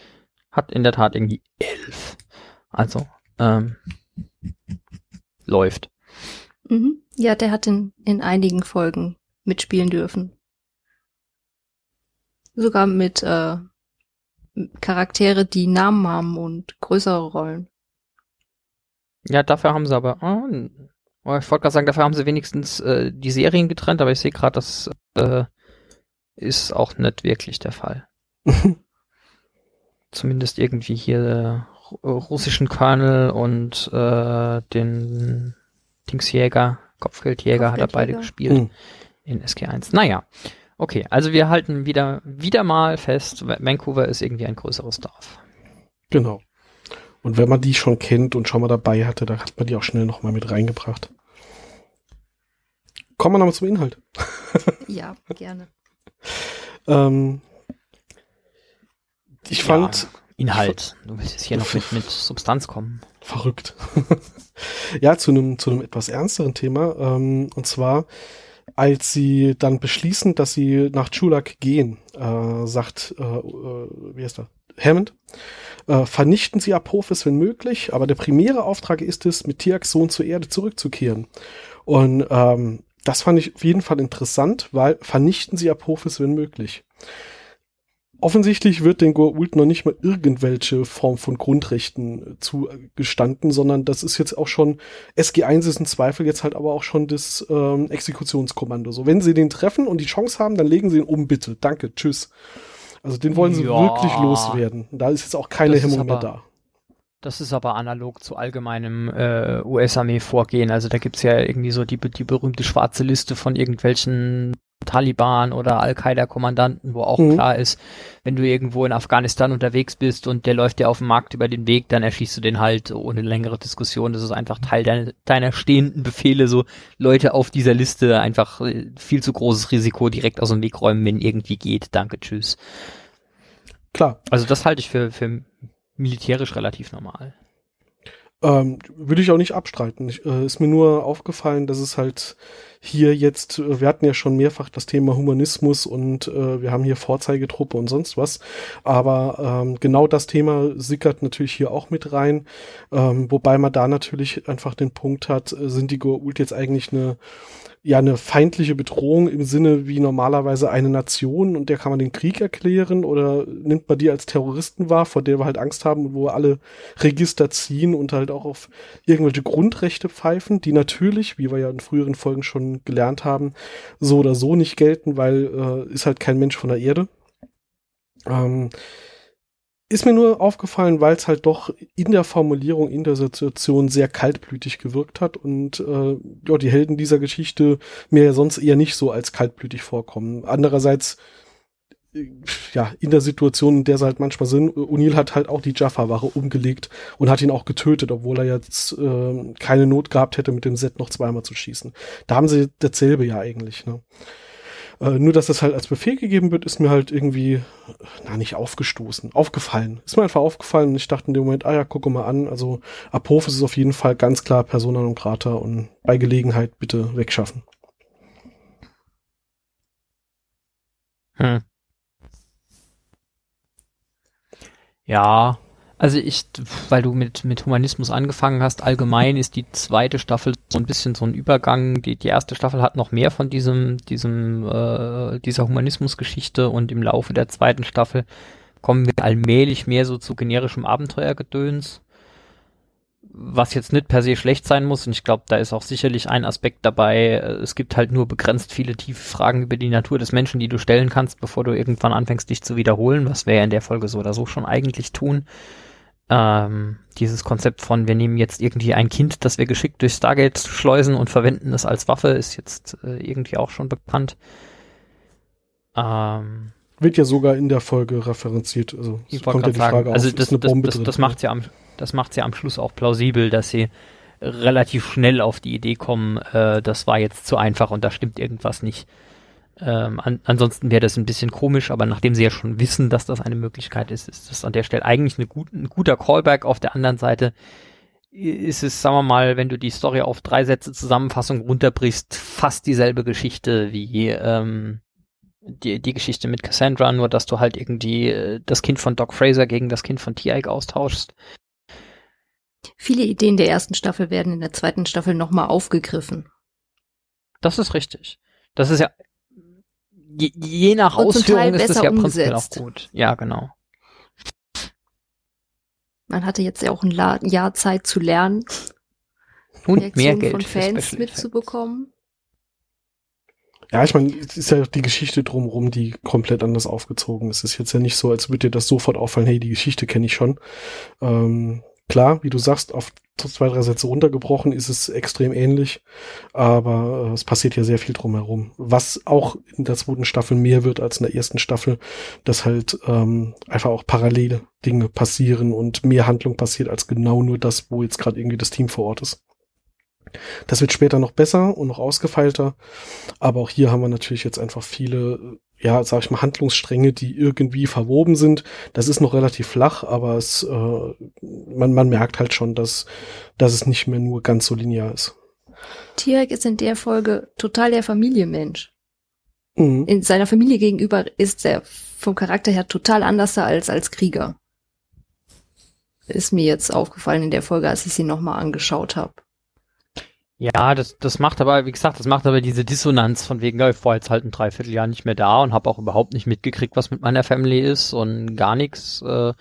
hat in der Tat irgendwie elf. Also, ähm, läuft. Mhm. Ja, der hat in, in einigen Folgen mitspielen dürfen. Sogar mit äh, Charaktere, die Namen haben und größere Rollen. Ja, dafür haben sie aber, oh, ich wollte gerade sagen, dafür haben sie wenigstens äh, die Serien getrennt, aber ich sehe gerade, das äh, ist auch nicht wirklich der Fall. Zumindest irgendwie hier äh, ru- russischen Colonel und äh, den Dingsjäger, Kopfgeldjäger hat er beide Kopfgeldjäger. gespielt Hm. in SG1. Naja, okay, also wir halten wieder, wieder mal fest, Vancouver ist irgendwie ein größeres Dorf. Genau. Und wenn man die schon kennt und schon mal dabei hatte, dann hat man die auch schnell nochmal mit reingebracht. Kommen wir nochmal zum Inhalt. Ja, gerne. Ähm, ich fand Ja, Inhalt. Du willst jetzt hier noch mit, mit Substanz kommen. verrückt. ja, zu einem zu einem etwas ernsteren Thema. Ähm, und zwar, als sie dann beschließen, dass sie nach Chulak gehen, äh, sagt, äh, äh, wie heißt er? Hammond, äh, vernichten sie Apophis, wenn möglich, aber der primäre Auftrag ist es, mit Tiaks Sohn zur Erde zurückzukehren. Und ähm, das fand ich auf jeden Fall interessant, weil vernichten sie Apophis, wenn möglich. Offensichtlich wird den Goa'uld noch nicht mal irgendwelche Form von Grundrechten äh, zugestanden, sondern das ist jetzt auch schon, SG1 ist im Zweifel jetzt halt aber auch schon das ähm, Exekutionskommando. So, wenn sie den treffen und die Chance haben, dann legen sie ihn um, bitte. Danke, tschüss. Also den wollen sie Ja. wirklich loswerden. Da ist jetzt auch keine Hemmung mehr da. Das ist aber analog zu allgemeinem äh, US-Armee-Vorgehen. Also da gibt's ja irgendwie so die, die berühmte schwarze Liste von irgendwelchen Taliban oder Al-Qaida-Kommandanten, wo auch Mhm. klar ist, wenn du irgendwo in Afghanistan unterwegs bist und der läuft dir auf dem Markt über den Weg, dann erschießt du den halt ohne längere Diskussion. Das ist einfach Teil deiner, deiner stehenden Befehle, so Leute auf dieser Liste einfach äh, viel zu großes Risiko direkt aus dem Weg räumen, wenn irgendwie geht. Danke, tschüss. Klar, Also das halte ich für, für militärisch relativ normal. Ähm, würde ich auch nicht abstreiten. Ich, äh, ist mir nur aufgefallen, dass es halt hier jetzt, äh, wir hatten ja schon mehrfach das Thema Humanismus und äh, wir haben hier Vorzeigetruppe und sonst was. Aber ähm, genau das Thema sickert natürlich hier auch mit rein. Ähm, wobei man da natürlich einfach den Punkt hat, äh, sind die Goa'uld jetzt eigentlich eine ja eine feindliche Bedrohung im Sinne wie normalerweise eine Nation und der kann man den Krieg erklären oder nimmt man die als Terroristen wahr, vor der wir halt Angst haben, wo alle Register ziehen und halt auch auf irgendwelche Grundrechte pfeifen, die natürlich, wie wir ja in früheren Folgen schon gelernt haben, so oder so nicht gelten, weil äh, ist halt kein Mensch von der Erde. Ähm, ist mir nur aufgefallen, weil es halt doch in der Formulierung, in der Situation sehr kaltblütig gewirkt hat und äh, ja, die Helden dieser Geschichte mir ja sonst eher nicht so als kaltblütig vorkommen. Andererseits, äh, ja, in der Situation, in der sie halt manchmal sind, O'Neill hat halt auch die Jaffa-Wache umgelegt und hat ihn auch getötet, obwohl er jetzt äh, keine Not gehabt hätte, mit dem Set noch zweimal zu schießen. Da haben sie dasselbe ja eigentlich, ne? Äh, nur, dass das halt als Befehl gegeben wird, ist mir halt irgendwie, na, nicht aufgestoßen, aufgefallen. Ist mir einfach aufgefallen und ich dachte in dem Moment, ah ja, gucke mal an, also Apophis ist auf jeden Fall ganz klar Persona non grata und bei Gelegenheit bitte wegschaffen. Hm. Ja, also ich, weil du mit, mit Humanismus angefangen hast, allgemein ist die zweite Staffel so ein bisschen so ein Übergang. Die, die erste Staffel hat noch mehr von diesem, diesem, äh, dieser Humanismusgeschichte und im Laufe der zweiten Staffel kommen wir allmählich mehr so zu generischem Abenteuergedöns was jetzt nicht per se schlecht sein muss. Und ich glaube, da ist auch sicherlich ein Aspekt dabei. Es gibt halt nur begrenzt viele tiefe Fragen über die Natur des Menschen, die du stellen kannst, bevor du irgendwann anfängst, dich zu wiederholen, was wir ja in der Folge so oder so schon eigentlich tun. Ähm, dieses Konzept von, wir nehmen jetzt irgendwie ein Kind, das wir geschickt durch Stargate schleusen und verwenden es als Waffe, ist jetzt äh, irgendwie auch schon bekannt. Ähm, Wird ja sogar in der Folge referenziert. Also kommt ja die Frage also auf, das, das, das, das macht ja am das macht sie am Schluss auch plausibel, dass sie relativ schnell auf die Idee kommen, äh, das war jetzt zu einfach und da stimmt irgendwas nicht. Ähm, an, ansonsten wäre das ein bisschen komisch, aber nachdem sie ja schon wissen, dass das eine Möglichkeit ist, ist das an der Stelle eigentlich eine gut, ein guter Callback. Auf der anderen Seite ist es, sagen wir mal, wenn du die Story auf drei Sätze Zusammenfassung runterbrichst, fast dieselbe Geschichte wie ähm, die, die Geschichte mit Cassandra, nur dass du halt irgendwie äh, das Kind von Doc Fraser gegen das Kind von T-Ike austauschst. Viele Ideen der ersten Staffel werden in der zweiten Staffel nochmal aufgegriffen. Das ist richtig. Das ist ja je, je nach Und Ausführung ist das ja prinzipiell auch gut. Ja, genau. Man hatte jetzt ja auch ein Jahr Zeit zu lernen. Und Reaktion mehr Geld von Fans mitzubekommen. Ja, ich meine, es ist ja die Geschichte drumherum, die komplett anders aufgezogen ist. Es ist jetzt ja nicht so, als würde dir das sofort auffallen, hey, die Geschichte kenne ich schon. Ähm, Klar, wie du sagst, auf zwei, drei Sätze runtergebrochen ist es extrem ähnlich, aber äh, es passiert ja sehr viel drumherum. Was auch in der zweiten Staffel mehr wird als in der ersten Staffel, dass halt ähm, einfach auch parallele Dinge passieren und mehr Handlung passiert als genau nur das, wo jetzt gerade irgendwie das Team vor Ort ist. Das wird später noch besser und noch ausgefeilter, aber auch hier haben wir natürlich jetzt einfach viele ja, sag ich mal, Handlungsstränge, die irgendwie verwoben sind. Das ist noch relativ flach, aber es, äh, man, man merkt halt schon, dass, dass es nicht mehr nur ganz so linear ist. Tirek ist in der Folge total der Familienmensch. Mhm. In seiner Familie gegenüber ist er vom Charakter her total anders als als Krieger. Ist mir jetzt aufgefallen in der Folge, als ich sie nochmal angeschaut habe. Ja, das, das macht aber, wie gesagt, das macht aber diese Dissonanz von wegen, ja, ich war jetzt halt ein Dreivierteljahr nicht mehr da und habe auch überhaupt nicht mitgekriegt, was mit meiner Family ist und gar nichts. Äh,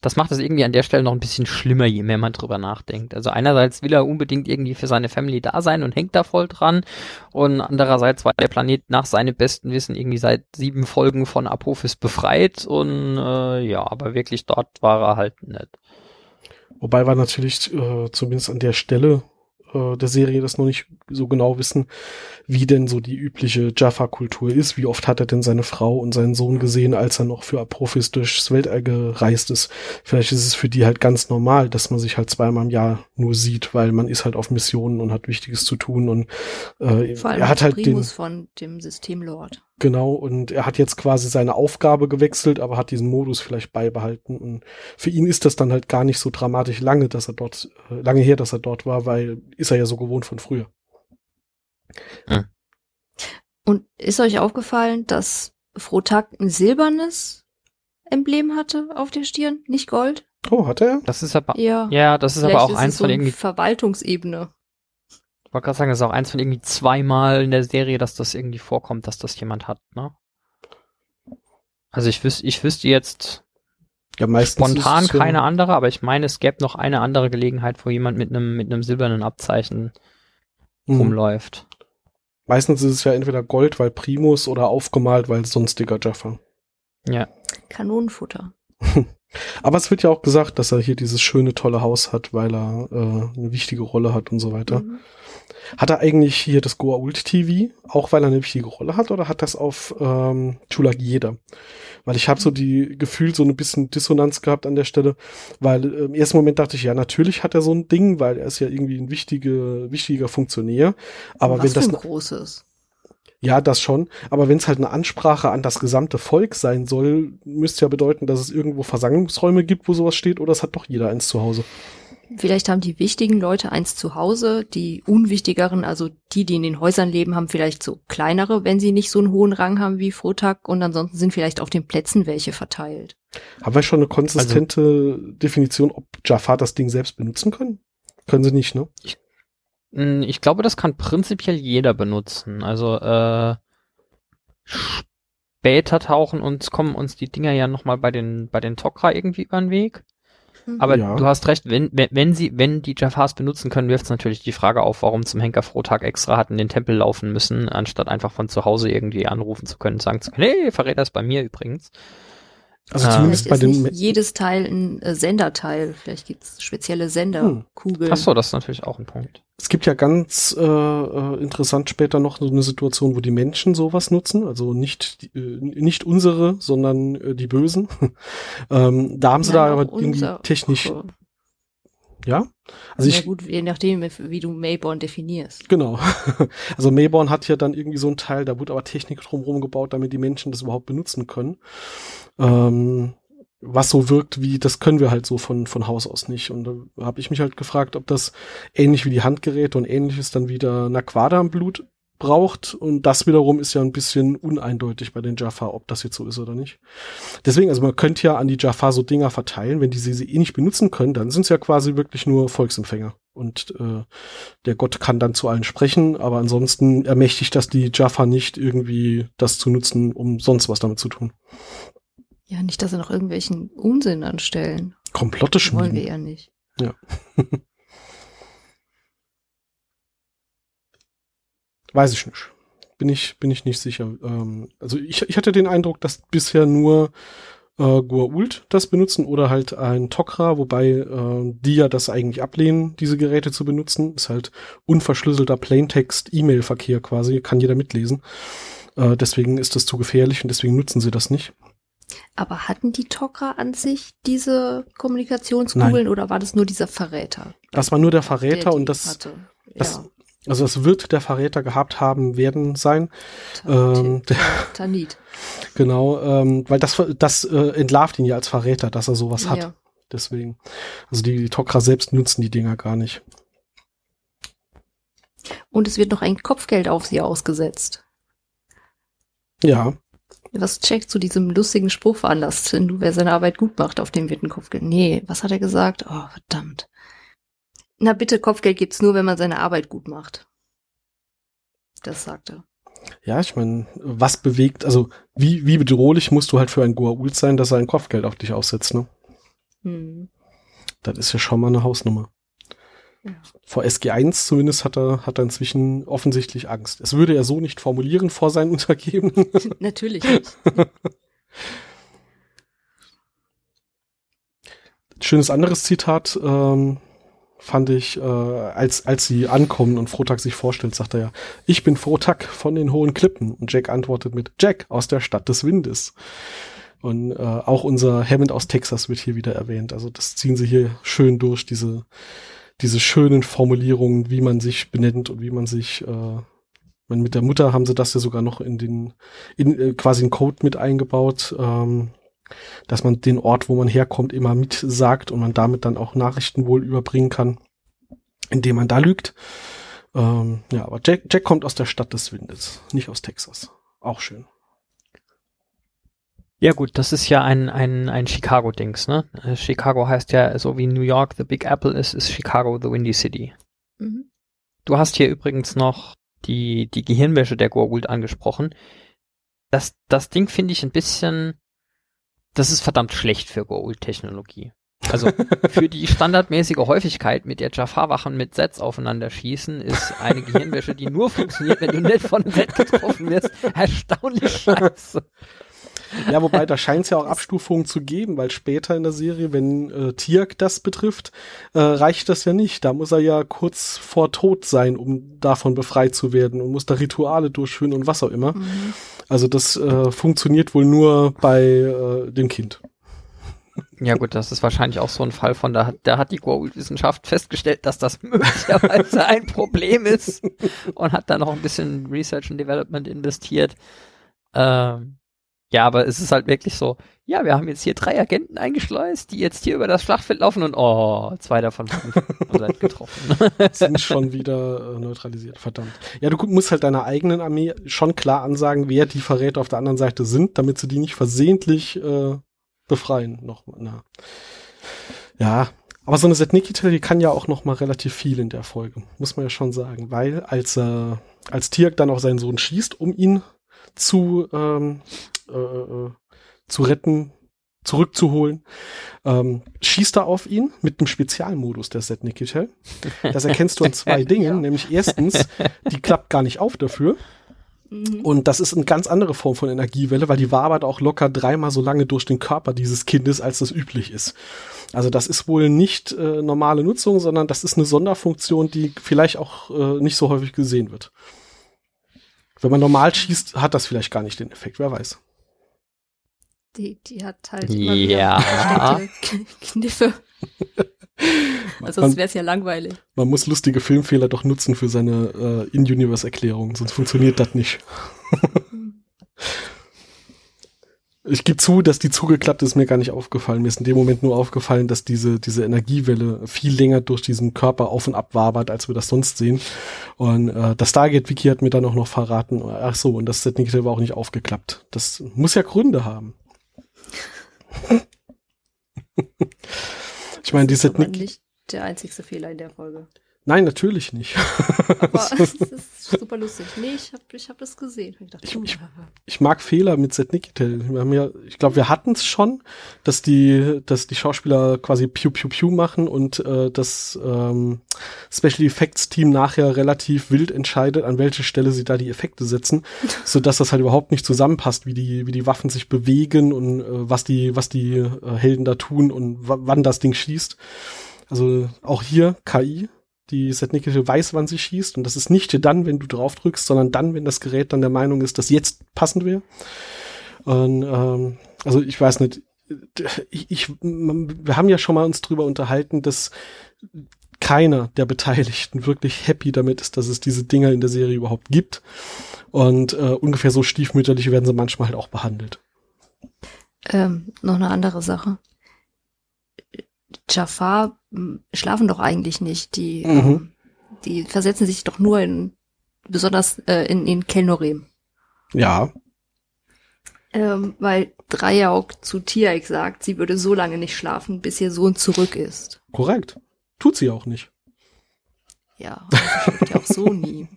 das macht das irgendwie an der Stelle noch ein bisschen schlimmer, je mehr man drüber nachdenkt. Also einerseits will er unbedingt irgendwie für seine Family da sein und hängt da voll dran und andererseits war der Planet nach seinem besten Wissen irgendwie seit sieben Folgen von Apophis befreit und äh, ja, aber wirklich dort war er halt nicht. Wobei wir natürlich äh, zumindest an der Stelle äh, der Serie das noch nicht so genau wissen, wie denn so die übliche Jaffa-Kultur ist. Wie oft hat er denn seine Frau und seinen Sohn gesehen, als er noch für Apophis durchs Weltall gereist ist? Vielleicht ist es für die halt ganz normal, dass man sich halt zweimal im Jahr nur sieht, weil man ist halt auf Missionen und hat Wichtiges zu tun und äh, Vor allem er hat halt Primus den von dem Systemlord. Genau, und er hat jetzt quasi seine Aufgabe gewechselt, aber hat diesen Modus vielleicht beibehalten. Und für ihn ist das dann halt gar nicht so dramatisch lange, dass er dort, äh, lange her, dass er dort war, weil ist er ja so gewohnt von früher. Hm. Und ist euch aufgefallen, dass Frotak ein silbernes Emblem hatte auf der Stirn, nicht Gold? Oh, hat er? Das ist aber, ja, ja das ist aber auch eins von irgendwie Verwaltungsebene. Wollte gerade sagen, das ist auch eins von irgendwie zweimal in der Serie, dass das irgendwie vorkommt, dass das jemand hat, ne? Also ich wüsste, ich wüsste jetzt Ja, spontan ja- keine andere, aber ich meine, es gäbe noch eine andere Gelegenheit, wo jemand mit einem mit einem silbernen Abzeichen Mhm. rumläuft. Meistens ist es ja entweder Gold, weil Primus oder aufgemalt, weil sonstiger Jaffa. Ja. Kanonenfutter. Aber es wird ja auch gesagt, dass er hier dieses schöne, tolle Haus hat, weil er äh, eine wichtige Rolle hat und so weiter. Mhm. Hat er eigentlich hier das Goa Ult TV, auch weil er eine wichtige Rolle hat, oder hat das auf ähm, Chulak jeder? Weil ich habe so die Gefühl, so ein bisschen Dissonanz gehabt an der Stelle, weil äh, im ersten Moment dachte ich, ja, natürlich hat er so ein Ding, weil er ist ja irgendwie ein wichtige, wichtiger Funktionär. Aber Was wenn das für ein großes. ja, das schon. Aber wenn es halt eine Ansprache an das gesamte Volk sein soll, müsste ja bedeuten, dass es irgendwo Versammlungsräume gibt, wo sowas steht, oder es hat doch jeder eins zu Hause. Vielleicht haben die wichtigen Leute eins zu Hause, die unwichtigeren, also die, die in den Häusern leben, haben vielleicht so kleinere, wenn sie nicht so einen hohen Rang haben wie Frotak und ansonsten sind vielleicht auf den Plätzen welche verteilt. Haben wir schon eine konsistente Definition, ob Jafar das Ding selbst benutzen können? Können sie nicht, ne? Mm, Ich glaube, das kann prinzipiell jeder benutzen. Also äh, später tauchen uns, kommen uns die Dinger ja nochmal bei den, bei den Tok'ra irgendwie über den Weg. Aber Ja. du hast recht, wenn, wenn, wenn sie, wenn die Jafars benutzen können, wirft es natürlich die Frage auf, warum zum Henker Frohtag extra hat in den Tempel laufen müssen, anstatt einfach von zu Hause irgendwie anrufen zu können und sagen zu können, hey, Verräter ist bei mir übrigens. Also Ah. zumindest bei ist den. nicht jedes Teil ein äh, Senderteil. Vielleicht gibt's spezielle Hm. Senderkugeln. Ach so, das ist natürlich auch ein Punkt. Es gibt ja ganz äh, äh, interessant später noch so eine Situation, wo die Menschen sowas nutzen, also nicht äh, nicht unsere, sondern äh, die Bösen. ähm, da haben sie da Nein, aber irgendwie technisch. Ja. Also ja ich, gut, je nachdem, wie du Mayborn definierst. Genau. Also Mayborn hat ja dann irgendwie so ein Teil, da wurde aber Technik drumherum gebaut, damit die Menschen das überhaupt benutzen können. Ähm, was so wirkt wie, das können wir halt so von, von Haus aus nicht. Und da habe ich mich halt gefragt, ob das ähnlich wie die Handgeräte und ähnliches dann wieder Naquada im Blut braucht. Und das wiederum ist ja ein bisschen uneindeutig bei den Jaffa, ob das jetzt so ist oder nicht. Deswegen, also man könnte ja an die Jaffa so Dinger verteilen, wenn die sie, sie eh nicht benutzen können, dann sind es ja quasi wirklich nur Volksempfänger. Und äh, der Gott kann dann zu allen sprechen, aber ansonsten ermächtigt das die Jaffa nicht irgendwie das zu nutzen, um sonst was damit zu tun. Ja, nicht, dass sie noch irgendwelchen Unsinn anstellen. Komplotte Das wollen wir schmieden. ja nicht. Weiß ich nicht. Bin ich, bin ich nicht sicher. Ähm, also ich, ich hatte den Eindruck, dass bisher nur äh, Gua'uld das benutzen oder halt ein Tok'ra, wobei äh, die ja das eigentlich ablehnen, diese Geräte zu benutzen. Ist halt unverschlüsselter Plaintext-E-Mail-Verkehr quasi, kann jeder mitlesen. Äh, deswegen ist das zu gefährlich und deswegen nutzen sie das nicht. Aber hatten die Tok'ra an sich diese Kommunikationskugeln oder war das nur dieser Verräter? Das war nur der der Verräter die und das, das ja, also es wird der Verräter gehabt haben werden sein. Ähm, Ta- Tanit. Genau, ähm, weil das, das äh, entlarvt ihn ja als Verräter, dass er sowas hat. Ja. Deswegen. Also die, die Tok'ra selbst nutzen die Dinger gar nicht. Und es wird noch ein Kopfgeld auf sie ausgesetzt. Ja, Was Jack zu diesem lustigen Spruch veranlasst, wenn du, wer seine Arbeit gut macht, auf dem wird ein Kopfgeld. Nee, was hat er gesagt? Oh, verdammt. Na bitte, Kopfgeld gibt's nur, wenn man seine Arbeit gut macht. Das sagt er. ja, ich meine, was bewegt, also wie, wie bedrohlich musst du halt für einen Goa'uld sein, dass er ein Kopfgeld auf dich aussetzt, ne? Hm. Das ist ja schon mal eine Hausnummer. Ja. Vor SG1 zumindest hat er, hat er inzwischen offensichtlich Angst. Es würde er so nicht formulieren vor seinen Untergebenen. Natürlich nicht. Schönes anderes Zitat ähm, fand ich, äh, als, als sie ankommen und Frotak sich vorstellt, sagt er ja, ich bin Frotak von den hohen Klippen. Und Jack antwortet mit Jack aus der Stadt des Windes. Und äh, auch unser Hammond aus Texas wird hier wieder erwähnt. Also das ziehen sie hier schön durch, diese, diese schönen Formulierungen, wie man sich benennt und wie man sich äh, mit der Mutter haben sie das ja sogar noch in den, in äh, quasi einen Code mit eingebaut, ähm, dass man den Ort, wo man herkommt, immer mit sagt und man damit dann auch Nachrichten wohl überbringen kann, indem man da lügt. Ähm, ja, aber Jack, Jack kommt aus der Stadt des Windes, nicht aus Texas. Auch schön. Ja gut, das ist ja ein, ein, ein Chicago-Dings, ne? Äh, Chicago heißt ja, so wie New York the Big Apple ist, ist Chicago the Windy City. Mhm. Du hast hier übrigens noch die, die Gehirnwäsche der Goa'uld angesprochen. Das, das Ding finde ich ein bisschen, das ist verdammt schlecht für Goa'uld-Technologie. Also für die standardmäßige Häufigkeit, mit der Jafar-Wachen mit Sets aufeinander schießen, ist eine Gehirnwäsche, die nur funktioniert, wenn du nicht von einem Set getroffen wirst, erstaunlich scheiße. Ja, wobei da scheint es ja auch Abstufungen zu geben, weil später in der Serie, wenn äh, Tiak das betrifft, äh, reicht das ja nicht. Da muss er ja kurz vor Tod sein, um davon befreit zu werden und muss da Rituale durchführen und was auch immer. Mhm. Also das äh, funktioniert wohl nur bei äh, dem Kind. Ja gut, das ist wahrscheinlich auch so ein Fall von, da hat, da hat die Wissenschaft festgestellt, dass das möglicherweise ein Problem ist und hat da noch ein bisschen Research and Development investiert. Ähm, ja, aber es ist halt wirklich so, ja, wir haben jetzt hier drei Agenten eingeschleust, die jetzt hier über das Schlachtfeld laufen und oh, zwei davon sind getroffen. Sind schon wieder äh, neutralisiert, verdammt. Ja, du musst halt deiner eigenen Armee schon klar ansagen, wer die Verräter auf der anderen Seite sind, damit sie die nicht versehentlich äh, befreien. Noch, na. Ja, aber so eine Setnikita, die kann ja auch noch mal relativ viel in der Folge, muss man ja schon sagen, weil als äh, als Tirk dann auch seinen Sohn schießt, um ihn zu ähm, äh, äh, zu retten, zurückzuholen, ähm, schießt er auf ihn mit dem Spezialmodus der Set Nikitel. Das erkennst du an zwei Dingen, ja. nämlich erstens, die klappt gar nicht auf dafür. Mhm. Und das ist eine ganz andere Form von Energiewelle, weil die wabert auch locker dreimal so lange durch den Körper dieses Kindes, als das üblich ist. Also das ist wohl nicht äh, normale Nutzung, sondern das ist eine Sonderfunktion, die vielleicht auch äh, nicht so häufig gesehen wird. Wenn man normal schießt, hat das vielleicht gar nicht den Effekt, wer weiß. Die, die hat halt immer ja. Kniffe. also sonst wäre es ja langweilig. Man muss lustige Filmfehler doch nutzen für seine äh, In-Universe-Erklärung, sonst funktioniert das nicht. Ich gebe zu, dass die zugeklappt ist mir gar nicht aufgefallen. Mir ist in dem Moment nur aufgefallen, dass diese, diese Energiewelle viel länger durch diesen Körper auf und ab wabert, als wir das sonst sehen. Und äh, das Stargate-Wiki hat mir dann auch noch verraten, ach so, und das Setting war auch nicht aufgeklappt. Das muss ja Gründe haben. Ich meine, die Setnik... nicht der einzigste Fehler in der Folge. Nein, natürlich nicht. Aber es ist super lustig. Nee, ich habe ich hab das gesehen. Ich, dachte, ich, ich, ich, mag Fehler mit Seth Nikitel. Wir haben ja, ich glaube, wir hatten es schon, dass die, dass die Schauspieler quasi Piu Piu Piu machen und äh, das ähm, Special Effects Team nachher relativ wild entscheidet, an welche Stelle sie da die Effekte setzen, so dass das halt überhaupt nicht zusammenpasst, wie die, wie die Waffen sich bewegen und äh, was die, was die äh, Helden da tun und wann das Ding schießt. Also auch hier KI die Setnikische weiß, wann sie schießt. Und das ist nicht dann, wenn du drauf drückst, sondern dann, wenn das Gerät dann der Meinung ist, dass jetzt passend wäre. Und ähm, also ich weiß nicht, ich, ich, wir haben ja schon mal uns drüber unterhalten, dass keiner der Beteiligten wirklich happy damit ist, dass es diese Dinger in der Serie überhaupt gibt. Und äh, ungefähr so stiefmütterlich werden sie manchmal halt auch behandelt. Ähm, noch eine andere Sache. Jafar schlafen doch eigentlich nicht. Die, mhm. die versetzen sich doch nur in, besonders äh, in, in Kelnorem. Ja. Ähm, weil Dreieck zu Tiaik sagt, sie würde so lange nicht schlafen, bis ihr Sohn zurück ist. Korrekt. Tut sie auch nicht. Ja, das ja auch so nie.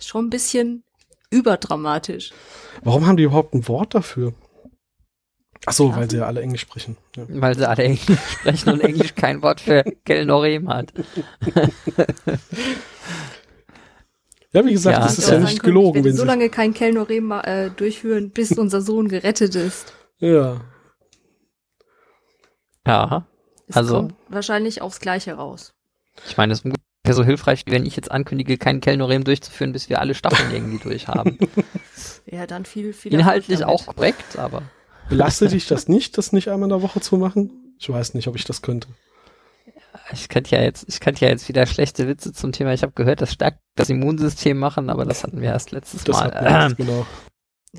Schon ein bisschen überdramatisch. Warum haben die überhaupt ein Wort dafür? Ach so, weil sie ja alle Englisch sprechen. Ja. Weil sie alle Englisch sprechen und Englisch kein Wort für Kelnorem hat. ja, wie gesagt, ja, das ist ja, ja nicht gelogen. Wenn so lange kein Kelnorem äh, durchführen, bis unser Sohn gerettet ist. Ja. Ja. Es also. Kommt wahrscheinlich aufs Gleiche raus. Ich meine, es ist ungefähr so hilfreich, wie wenn ich jetzt ankündige, kein Kellnorem durchzuführen, bis wir alle Staffeln irgendwie durch haben. Ja, dann viel, viel. Inhaltlich auch korrekt, aber. Belastet dich das nicht, das nicht einmal in der Woche zu machen? Ich weiß nicht, ob ich das könnte. Ich könnte ja jetzt, ich könnte ja jetzt wieder schlechte Witze zum Thema. Ich habe gehört, das stärkt das Immunsystem machen, aber das hatten wir erst letztes das Mal. Erst, genau.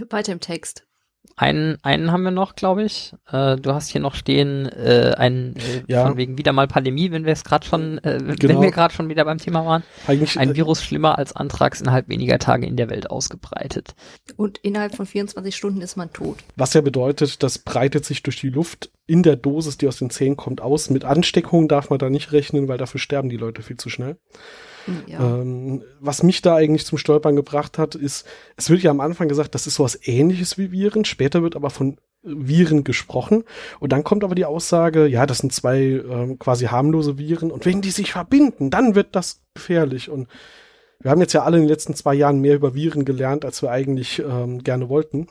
Weiter im Text. Einen, einen haben wir noch, glaube ich. Äh, du hast hier noch stehen, äh, ein äh, ja. von wegen wieder mal Pandemie, wenn wir es gerade schon, äh, genau. wenn wir gerade schon wieder beim Thema waren. Eigentlich, ein äh, Virus schlimmer als Anthrax innerhalb weniger Tage in der Welt ausgebreitet. Und innerhalb von 24 Stunden ist man tot. Was ja bedeutet, das breitet sich durch die Luft in der Dosis, die aus den Zähnen kommt, aus. Mit Ansteckungen darf man da nicht rechnen, weil dafür sterben die Leute viel zu schnell. Ja. Ähm, was mich da eigentlich zum Stolpern gebracht hat, ist, es wird ja am Anfang gesagt, das ist sowas ähnliches wie Viren, später wird aber von Viren gesprochen und dann kommt aber die Aussage, ja, das sind zwei ähm, quasi harmlose Viren und wenn die sich verbinden, dann wird das gefährlich und wir haben jetzt ja alle in den letzten zwei Jahren mehr über Viren gelernt, als wir eigentlich ähm, gerne wollten.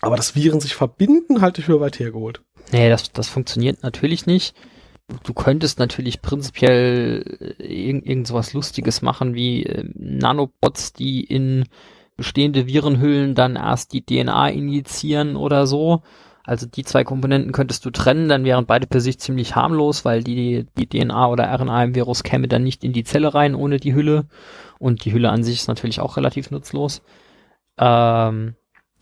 Aber dass Viren sich verbinden, halte ich für weit hergeholt. Nee, das, das funktioniert natürlich nicht. Du könntest natürlich prinzipiell äh, irgend, irgend sowas Lustiges machen wie äh, Nanobots, die in bestehende Virenhüllen dann erst die DNA injizieren oder so. Also die zwei Komponenten könntest du trennen, dann wären beide für sich ziemlich harmlos, weil die, die DNA oder RNA im Virus käme dann nicht in die Zelle rein ohne die Hülle. Und die Hülle an sich ist natürlich auch relativ nutzlos. Ähm,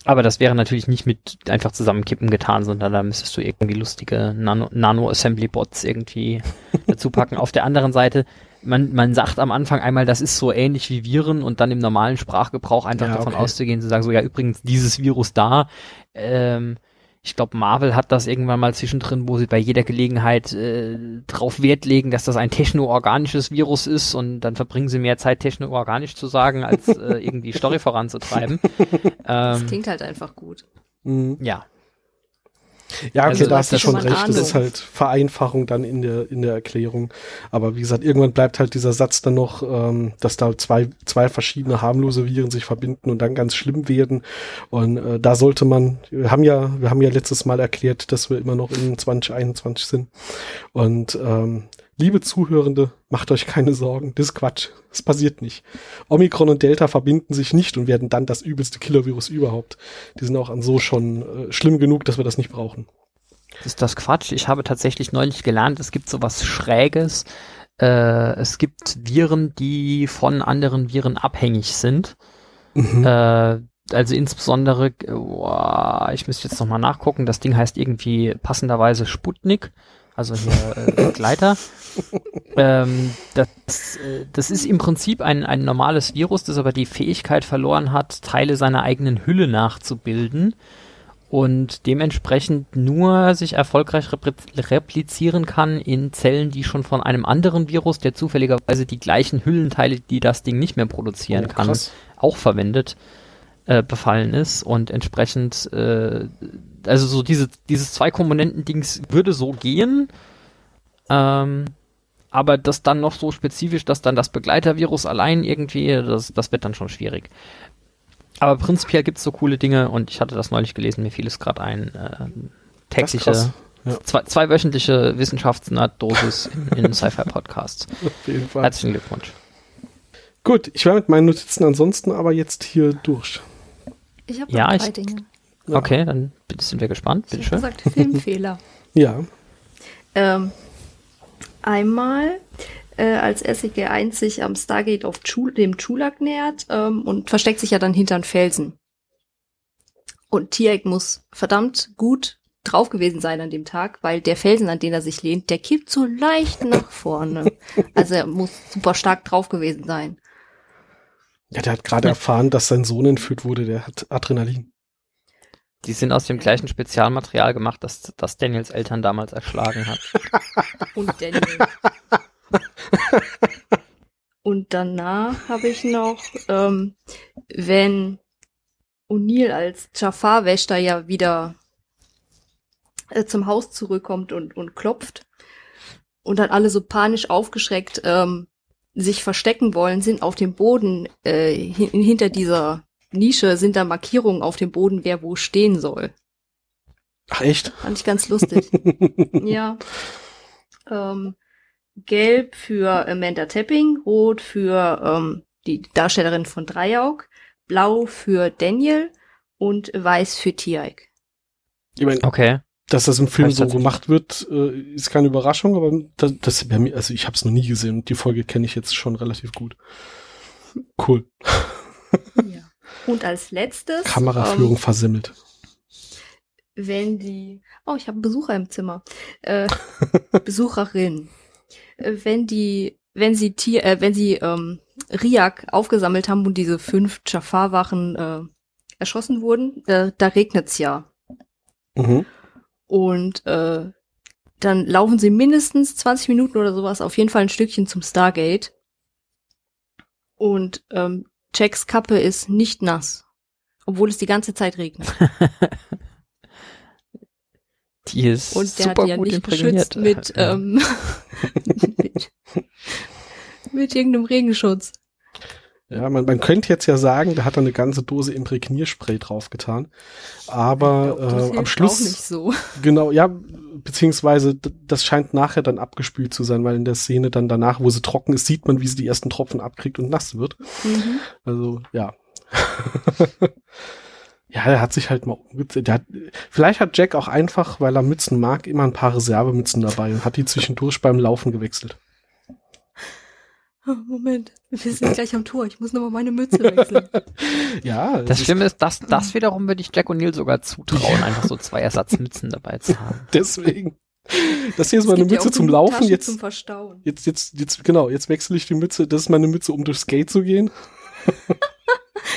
aber das wäre natürlich nicht mit einfach zusammenkippen getan, sondern da müsstest du irgendwie lustige Nano-Assembly-Bots irgendwie dazu packen. Auf der anderen Seite, man, man sagt am Anfang einmal, das ist so ähnlich wie Viren und dann im normalen Sprachgebrauch einfach Ja, davon okay. auszugehen, zu sagen, so ja, übrigens, dieses Virus da, ähm, ich glaube, Marvel hat das irgendwann mal zwischendrin, wo sie bei jeder Gelegenheit äh, drauf Wert legen, dass das ein techno-organisches Virus ist und dann verbringen sie mehr Zeit, techno-organisch zu sagen, als äh, irgendwie Story voranzutreiben. Das ähm, klingt halt einfach gut. Mhm. ja, Ja, okay, Also, da hast du schon recht. Das ist Ahnung. halt Vereinfachung dann in der, in der Erklärung. Aber wie gesagt, irgendwann bleibt halt dieser Satz dann noch, ähm, dass da zwei, zwei verschiedene harmlose Viren sich verbinden und dann ganz schlimm werden. Und äh, da sollte man, wir haben ja, wir haben ja letztes Mal erklärt, dass wir immer noch in 2021 sind. Und ähm, liebe Zuhörende, macht euch keine Sorgen. Das ist Quatsch. Das passiert nicht. Omikron und Delta verbinden sich nicht und werden dann das übelste Killer-Virus überhaupt. Die sind auch an so schon äh, schlimm genug, dass wir das nicht brauchen. ist das Quatsch. Ich habe tatsächlich neulich gelernt, es gibt sowas Schräges. Äh, es gibt Viren, die von anderen Viren abhängig sind. Mhm. Äh, also insbesondere, boah, ich müsste jetzt nochmal nachgucken, das Ding heißt irgendwie passenderweise Sputnik, also hier äh, Gleiter. ähm, das, äh, das ist im Prinzip ein, ein normales Virus, das aber die Fähigkeit verloren hat, Teile seiner eigenen Hülle nachzubilden und dementsprechend nur sich erfolgreich repli- replizieren kann in Zellen, die schon von einem anderen Virus, der zufälligerweise die gleichen Hüllenteile, die das Ding nicht mehr produzieren Oh, kann, auch verwendet, äh, befallen ist und entsprechend, äh, also so diese, dieses Zwei-Komponenten-Dings würde so gehen, ähm, aber das dann noch so spezifisch, dass dann das Begleitervirus allein irgendwie, das, das wird dann schon schwierig. Aber prinzipiell gibt's so coole Dinge und ich hatte das neulich gelesen, mir fiel es gerade ein, äh, tägliche. Ja. zwei, zweiwöchentliche Wissenschaftsnerd-Dosis in, in Sci-Fi-Podcasts. Auf jeden Fall. Herzlichen Glückwunsch. Gut, ich war mit meinen Notizen ansonsten aber jetzt hier durch. Ich habe Ja, noch ich- drei Dinge. Ja. Okay, dann sind wir gespannt. Ich habe Bitteschön. gesagt, Filmfehler. Ja. ähm, einmal, äh, als SEG-1 sich am Stargate auf Chul dem Chulak nähert ähm, und versteckt sich ja dann hinter einen Felsen. Und Tiaik muss verdammt gut drauf gewesen sein an dem Tag, weil der Felsen, an den er sich lehnt, der kippt so leicht nach vorne. Also er muss super stark drauf gewesen sein. Ja, der hat gerade erfahren, dass sein Sohn entführt wurde, der hat Adrenalin. Die sind aus dem gleichen Spezialmaterial gemacht, das, das Daniels Eltern damals erschlagen hat. Und Daniel. Und danach habe ich noch, ähm, wenn O'Neill als Jafar Wächter ja wieder äh, zum Haus zurückkommt und, und klopft und dann alle so panisch aufgeschreckt ähm, sich verstecken wollen, sind auf dem Boden äh, hin, hinter dieser Nische sind da Markierungen auf dem Boden, wer wo stehen soll. Ach echt? Fand ich ganz lustig. Ja. Ähm, gelb für Amanda Tapping, rot für ähm, die Darstellerin von Dreieck, blau für Daniel und weiß für Tiaik. Ich meine, Okay. dass das im Film so gemacht wird, äh, ist keine Überraschung, aber das, das bei mir, also ich habe es noch nie gesehen und die Folge kenne ich jetzt schon relativ gut. Cool. Ja. Und als letztes, Kameraführung ähm, versimmelt. wenn die, oh, ich habe einen Besucher im Zimmer, äh, Besucherin, Äh, wenn die, wenn sie Tier, äh, wenn sie ähm, Riak aufgesammelt haben und diese fünf Jafar-Wachen äh, erschossen wurden, da, da regnet's ja. Mhm. Und äh, dann laufen sie mindestens 20 Minuten oder sowas auf jeden Fall ein Stückchen zum Stargate. Und ähm, Jacks Kappe ist nicht nass, obwohl es die ganze Zeit regnet. Die ist Und der super hat ja gut nicht beschützt mit, ähm, mit, mit irgendeinem Regenschutz. Ja, man, man könnte jetzt ja sagen, da hat er eine ganze Dose Imprägnierspray draufgetan. Aber glaub, äh, am Schluss, Auch nicht so. genau, ja, beziehungsweise das scheint nachher dann abgespült zu sein, weil in der Szene dann danach, wo sie trocken ist, sieht man, wie sie die ersten Tropfen abkriegt und nass wird. Mhm. Also, ja. ja, er hat sich halt mal. Der hat, vielleicht hat Jack auch einfach, weil er Mützen mag, immer ein paar Reservemützen dabei und hat die zwischendurch beim Laufen gewechselt. Moment, wir sind gleich am Tor. Ich muss nochmal meine Mütze wechseln. Ja, Das ist Schlimme ist, dass das wiederum würde ich Jack O'Neill sogar zutrauen, einfach so zwei Ersatzmützen dabei zu haben. deswegen. Das hier ist meine Mütze zum Laufen. Taschen Jetzt, Zum Verstauen. jetzt, jetzt, jetzt, genau, jetzt wechsle ich die Mütze. Das ist meine Mütze, um durchs Gate zu gehen.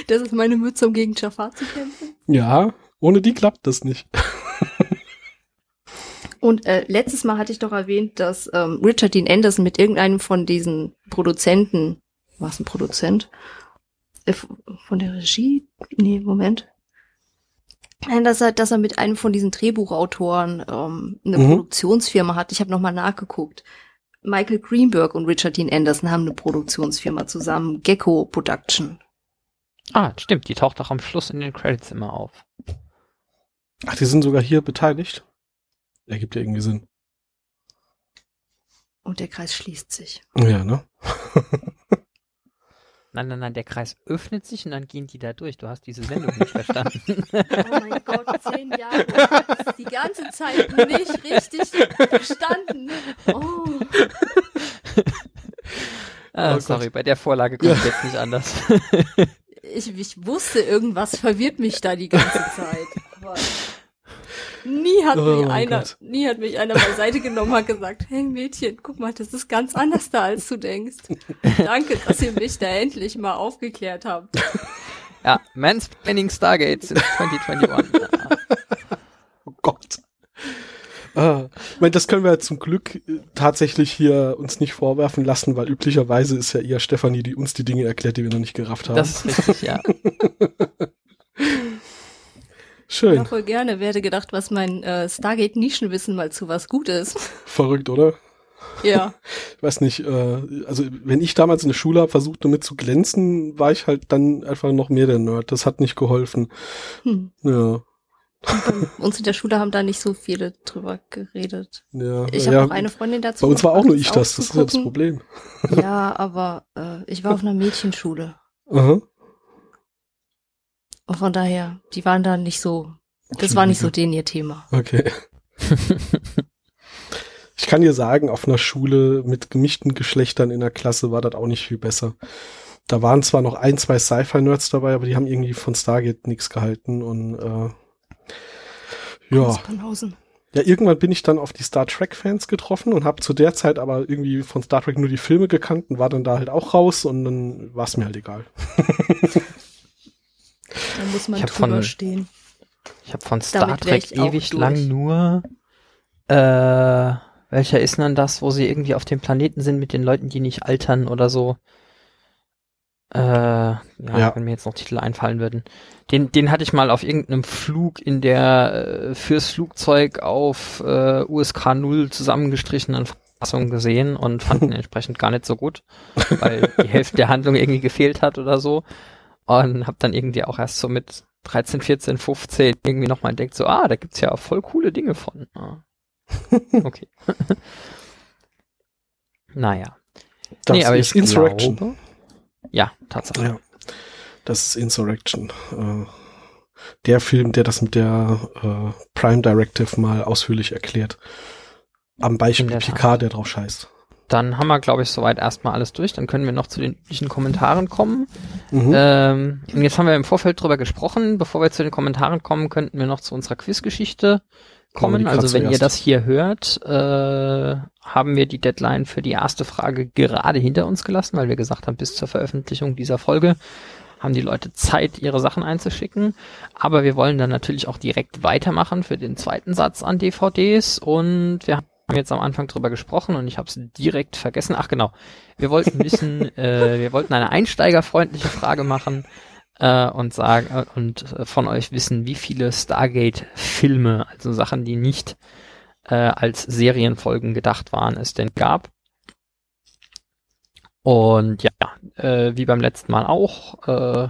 Das ist meine Mütze, um gegen Jafar zu kämpfen. Ja, ohne die klappt das nicht. Und äh, letztes Mal hatte ich doch erwähnt, dass ähm, Richard Dean Anderson mit irgendeinem von diesen Produzenten, war es ein Produzent? Äh, von der Regie? Nee, Moment. Nein, dass er, dass er mit einem von diesen Drehbuchautoren ähm, eine Mhm. Produktionsfirma hat. Ich habe nochmal nachgeguckt. Michael Greenberg und Richard Dean Anderson haben eine Produktionsfirma zusammen, Gecko Production. Ah, stimmt, die taucht auch am Schluss in den Credits immer auf. Ach, die sind sogar hier beteiligt. Ergibt ja irgendwie Sinn. Und der Kreis schließt sich. Ja, ne? Nein, nein, nein, der Kreis öffnet sich und dann gehen die da durch. Du hast diese Sendung nicht verstanden. Oh mein Gott, zehn Jahre. Die ganze Zeit nicht richtig verstanden. Oh. ah, Oh sorry, Gott. bei der Vorlage kommt ich jetzt nicht anders. Ich, ich wusste, irgendwas verwirrt mich da die ganze Zeit. Aber nie hat, Oh mich einer, Gott. nie hat mich einer beiseite genommen und hat gesagt, hey Mädchen, guck mal, das ist ganz anders da, als du denkst. Danke, dass ihr mich da endlich mal aufgeklärt habt. ja, Mansplaining Stargates in 2021. Ja. Oh Gott. Ah, ich meine, das können wir zum Glück äh, tatsächlich hier uns nicht vorwerfen lassen, weil üblicherweise ist ja eher Stefanie, die uns die Dinge erklärt, die wir noch nicht gerafft haben. Das ist richtig, ja. Schön. Ja, voll gerne. Wer hätte gedacht, was mein äh, Stargate-Nischenwissen mal zu was gut ist. Verrückt, oder? Ja. Ich weiß nicht, äh, also wenn ich damals in der Schule habe versucht, damit zu glänzen, war ich halt dann einfach noch mehr der Nerd. Das hat nicht geholfen. Hm. Ja. Uns in der Schule haben da nicht so viele drüber geredet. ja Ich habe ja, auch eine Freundin dazu. Bei uns war auch nur ich das, das ist ja das. Problem. Ja, aber äh, ich war auf einer Mädchenschule. Aha. Und von daher, die waren da nicht so, das war nicht so denen ihr Thema. Okay. Ich kann dir sagen, auf einer Schule mit gemischten Geschlechtern in der Klasse war das auch nicht viel besser. Da waren zwar noch ein, zwei Sci-Fi-Nerds dabei, aber die haben irgendwie von Stargate nichts gehalten und äh, ja. Ja, irgendwann bin ich dann auf die Star Trek-Fans getroffen und habe zu der Zeit aber irgendwie von Star Trek nur die Filme gekannt und war dann da halt auch raus und dann war es mir halt egal. Da muss man drüber von- stehen. Ich habe von Star Damit Trek ewig lang nur äh, welcher ist denn das, wo sie irgendwie auf dem Planeten sind mit den Leuten, die nicht altern oder so? Äh, ja, Ja. wenn mir jetzt noch Titel einfallen würden. Den, den hatte ich mal auf irgendeinem Flug in der äh, fürs Flugzeug auf äh, USK 0 zusammengestrichenen Fassung gesehen und fand ihn entsprechend gar nicht so gut, weil die Hälfte der Handlung irgendwie gefehlt hat oder so. Und hab dann irgendwie auch erst so mit 13, 14, 15 irgendwie nochmal entdeckt, so, ah, da gibt's ja voll coole Dinge von. Ah. Okay. naja. Das nee, aber ist ich Insurrection. Glaube, ja, Tatsache. Ja, das ist Insurrection. Äh, der Film, der das mit der äh, Prime Directive mal ausführlich erklärt. Am Beispiel der Tat. Picard, der drauf scheißt. Dann haben wir, glaube ich, soweit erstmal alles durch. Dann können wir noch zu den üblichen Kommentaren kommen. Mhm. Ähm, und jetzt haben wir im Vorfeld drüber gesprochen. Bevor wir zu den Kommentaren kommen, könnten wir noch zu unserer Quizgeschichte Kommen grad Also wenn ihr zuerst. das hier hört, äh, haben wir die Deadline für die erste Frage gerade hinter uns gelassen, weil wir gesagt haben, bis zur Veröffentlichung dieser Folge haben die Leute Zeit, ihre Sachen einzuschicken. Aber wir wollen dann natürlich auch direkt weitermachen für den zweiten Satz an DVDs und wir haben jetzt am Anfang drüber gesprochen und ich habe es direkt vergessen. Ach genau, wir wollten wissen, äh, wir wollten eine einsteigerfreundliche Frage machen äh, und sagen äh, und äh, von euch wissen, wie viele Stargate-Filme, also Sachen, die nicht äh, als Serienfolgen gedacht waren, es denn gab. Und ja, äh, wie beim letzten Mal auch, äh,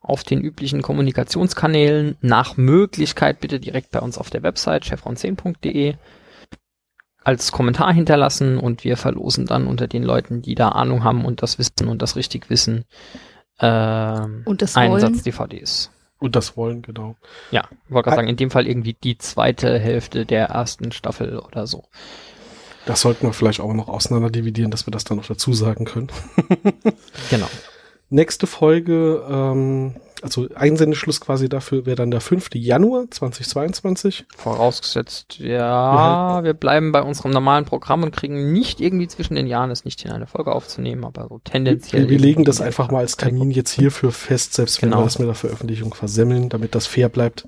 auf den üblichen Kommunikationskanälen, nach Möglichkeit bitte direkt bei uns auf der Website chevron10.de als Kommentar hinterlassen und wir verlosen dann unter den Leuten, die da Ahnung haben und das wissen und das richtig wissen, äh, Und das einen wollen. Satz DVDs. Und das wollen, genau. Ja, wollte gerade sagen, in dem Fall irgendwie die zweite Hälfte der ersten Staffel oder so. Das sollten wir vielleicht auch noch auseinander dividieren, dass wir das dann noch dazu sagen können. Genau. Nächste Folge, ähm, also Einsendeschluss quasi dafür wäre dann der 5. Januar 2022. Vorausgesetzt, ja, wir bleiben bei unserem normalen Programm und kriegen nicht irgendwie zwischen den Jahren es nicht hin, eine Folge aufzunehmen, aber so tendenziell. Wir, wir legen das einfach mal als Termin jetzt hierfür fest, selbst wenn Genau. wir das mit der Veröffentlichung versemmeln, damit das fair bleibt.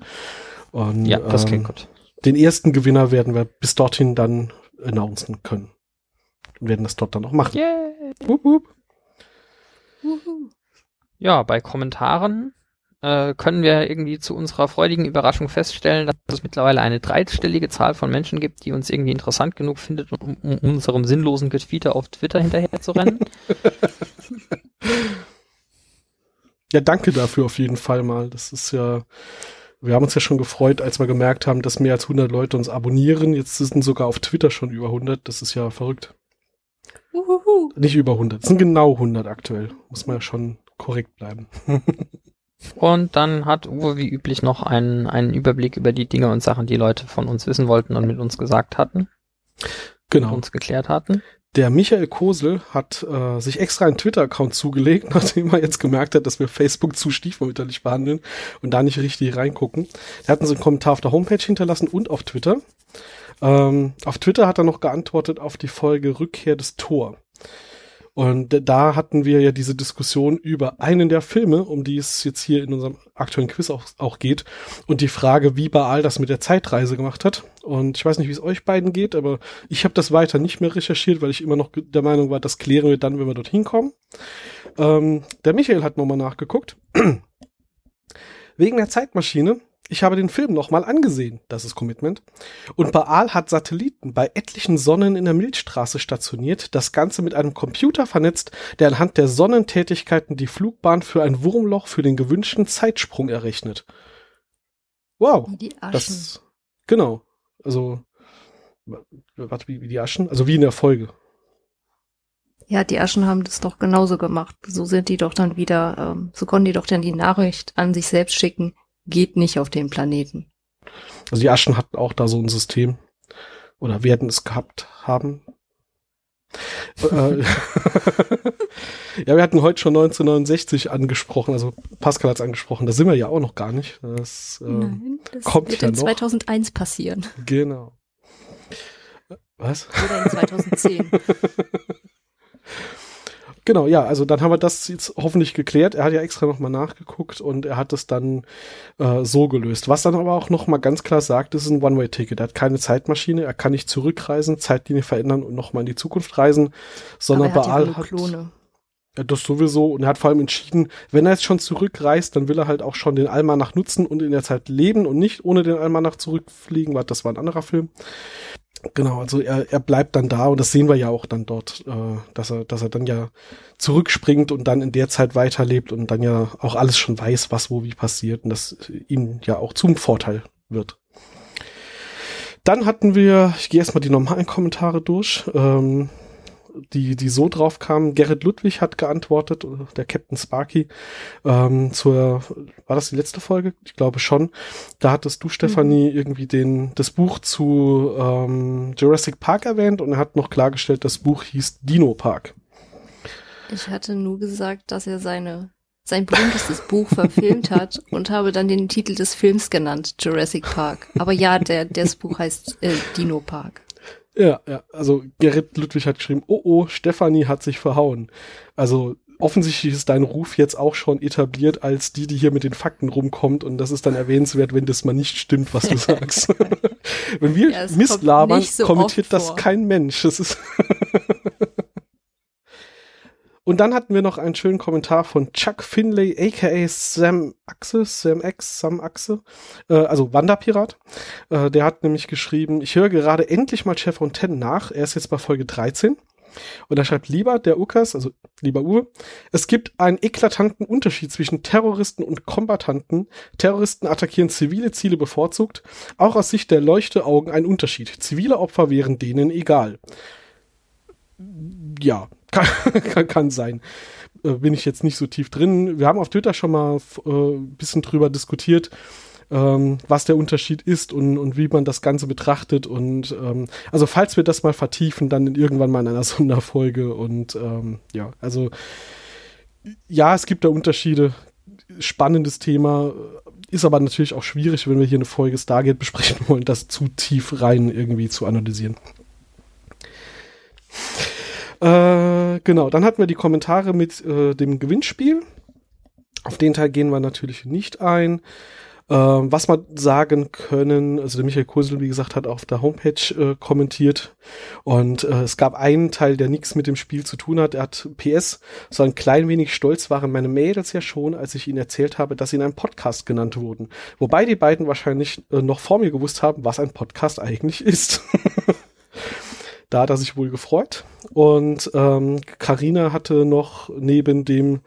Und, Ja, das ähm, klingt gut. Den ersten Gewinner werden wir bis dorthin dann announcen können. Und werden das dort dann auch machen. Yay. Wup, wup. Ja, bei Kommentaren äh, können wir irgendwie zu unserer freudigen Überraschung feststellen, dass es mittlerweile eine dreistellige Zahl von Menschen gibt, die uns irgendwie interessant genug findet, um, um unserem sinnlosen Getweeter auf Twitter hinterher zu rennen. Ja, danke dafür auf jeden Fall mal. Das ist ja, wir haben uns ja schon gefreut, als wir gemerkt haben, dass mehr als 100 Leute uns abonnieren. Jetzt sind sogar auf Twitter schon über 100. Das ist ja verrückt. Wuhu. Nicht über 100. Es sind genau 100 aktuell. Muss man ja schon korrekt bleiben. Und dann hat Uwe wie üblich noch einen, einen Überblick über die Dinge und Sachen, die Leute von uns wissen wollten und mit uns gesagt hatten, Genau. uns geklärt hatten. Der Michael Kosel hat äh, sich extra einen Twitter-Account zugelegt, nachdem er jetzt gemerkt hat, dass wir Facebook zu stiefmütterlich behandeln und da nicht richtig reingucken. Er hat uns einen Kommentar auf der Homepage hinterlassen und auf Twitter. Ähm, auf Twitter hat er noch geantwortet auf die Folge Rückkehr des Tor. Und da hatten wir ja diese Diskussion über einen der Filme, um die es jetzt hier in unserem aktuellen Quiz auch, auch geht. Und die Frage, wie Baal das mit der Zeitreise gemacht hat. Und ich weiß nicht, wie es euch beiden geht, aber ich habe das weiter nicht mehr recherchiert, weil ich immer noch der Meinung war, das klären wir dann, wenn wir dorthin kommen. Ähm, der Michael hat nochmal nachgeguckt. Wegen der Zeitmaschine. Ich habe den Film nochmal angesehen. Das ist Commitment. Und Baal hat Satelliten bei etlichen Sonnen in der Milchstraße stationiert, das Ganze mit einem Computer vernetzt, der anhand der Sonnentätigkeiten die Flugbahn für ein Wurmloch für den gewünschten Zeitsprung errechnet. Wow. Wie die Aschen. Das, genau. Also, wa- warte, wie, wie die Aschen? Also wie in der Folge. Ja, die Aschen haben das doch genauso gemacht. So sind die doch dann wieder, ähm, so konnten die doch dann die Nachricht an sich selbst schicken, geht nicht auf den Planeten. Also die Aschen hatten auch da so ein System. Oder werden es gehabt haben. Äh, ja, wir hatten heute schon 1969 angesprochen, also Pascal hat es angesprochen, da sind wir ja auch noch gar nicht. Das, ähm, Nein, das kommt wird ja in noch. 2001 passieren. Genau. Was? Oder in 2010. Genau, ja, also dann haben wir das jetzt hoffentlich geklärt. Er hat ja extra nochmal nachgeguckt und er hat es dann äh, so gelöst. Was dann aber auch nochmal ganz klar sagt, das ist ein One-Way-Ticket. Er hat keine Zeitmaschine, er kann nicht zurückreisen, Zeitlinie verändern und nochmal in die Zukunft reisen, sondern Aber er hat ja hat. Klone. Ja, das sowieso. Und er hat vor allem entschieden, wenn er jetzt schon zurückreist, dann will er halt auch schon den Almanach nutzen und in der Zeit leben und nicht ohne den Almanach zurückfliegen, weil das war ein anderer Film. Genau, also er, er bleibt dann da und das sehen wir ja auch dann dort, äh, dass er, dass er dann ja zurückspringt und dann in der Zeit weiterlebt und dann ja auch alles schon weiß, was wo wie passiert und das ihm ja auch zum Vorteil wird. Dann hatten wir, ich gehe erstmal die normalen Kommentare durch. Ähm, die, die so drauf kamen. Gerrit Ludwig hat geantwortet, oder der Captain Sparky, ähm, zur, war das die letzte Folge? Ich glaube schon. Da hattest du, Stefanie, irgendwie den, das Buch zu ähm, Jurassic Park erwähnt und er hat noch klargestellt, das Buch hieß Dino Park. Ich hatte nur gesagt, dass er seine, sein berühmtestes Buch verfilmt hat und habe dann den Titel des Films genannt, Jurassic Park. Aber ja, der, das Buch heißt äh, Dino Park. Ja, ja, also Gerrit Ludwig hat geschrieben, oh oh, Stefanie hat sich verhauen. Also offensichtlich ist dein Ruf jetzt auch schon etabliert als die, die hier mit den Fakten rumkommt und das ist dann erwähnenswert, wenn das mal nicht stimmt, was du sagst. Wenn wir Ja, Mist labern, so kommentiert das vor. kein Mensch. Das ist Und dann hatten wir noch einen schönen Kommentar von Chuck Finlay, aka Sam Axe, Sam X, Sam Axe, äh, also Wanderpirat. Äh, der hat nämlich geschrieben, ich höre gerade endlich mal Chef und Ten nach. Er ist jetzt bei Folge 13. Und er schreibt lieber, der Ukas, also lieber Uwe, es gibt einen eklatanten Unterschied zwischen Terroristen und Kombattanten. Terroristen attackieren zivile Ziele bevorzugt. Auch aus Sicht der Leuchteaugen ein Unterschied. Zivile Opfer wären denen egal. Ja, kann, kann, kann sein. Äh, bin ich jetzt nicht so tief drin. Wir haben auf Twitter schon mal äh, ein bisschen drüber diskutiert, ähm, was der Unterschied ist und, und wie man das Ganze betrachtet. Und ähm, also falls wir das mal vertiefen, dann irgendwann mal in einer Sonderfolge. Und ähm, ja, also ja, es gibt da Unterschiede. Spannendes Thema. Ist aber natürlich auch schwierig, wenn wir hier eine Folge Stargate besprechen wollen, das zu tief rein irgendwie zu analysieren. Äh, genau, dann hatten wir die Kommentare mit äh, dem Gewinnspiel. Auf den Teil gehen wir natürlich nicht ein. Äh, was wir sagen können, also der Michael Kursel, wie gesagt, hat auf der Homepage äh, kommentiert und äh, es gab einen Teil, der nichts mit dem Spiel zu tun hat. Er hat PS, so ein klein wenig stolz waren meine Mädels ja schon, als ich ihnen erzählt habe, dass sie in einem Podcast genannt wurden. Wobei die beiden wahrscheinlich äh, noch vor mir gewusst haben, was ein Podcast eigentlich ist. da hat er sich wohl gefreut. Und ähm, Carina hatte noch neben dem,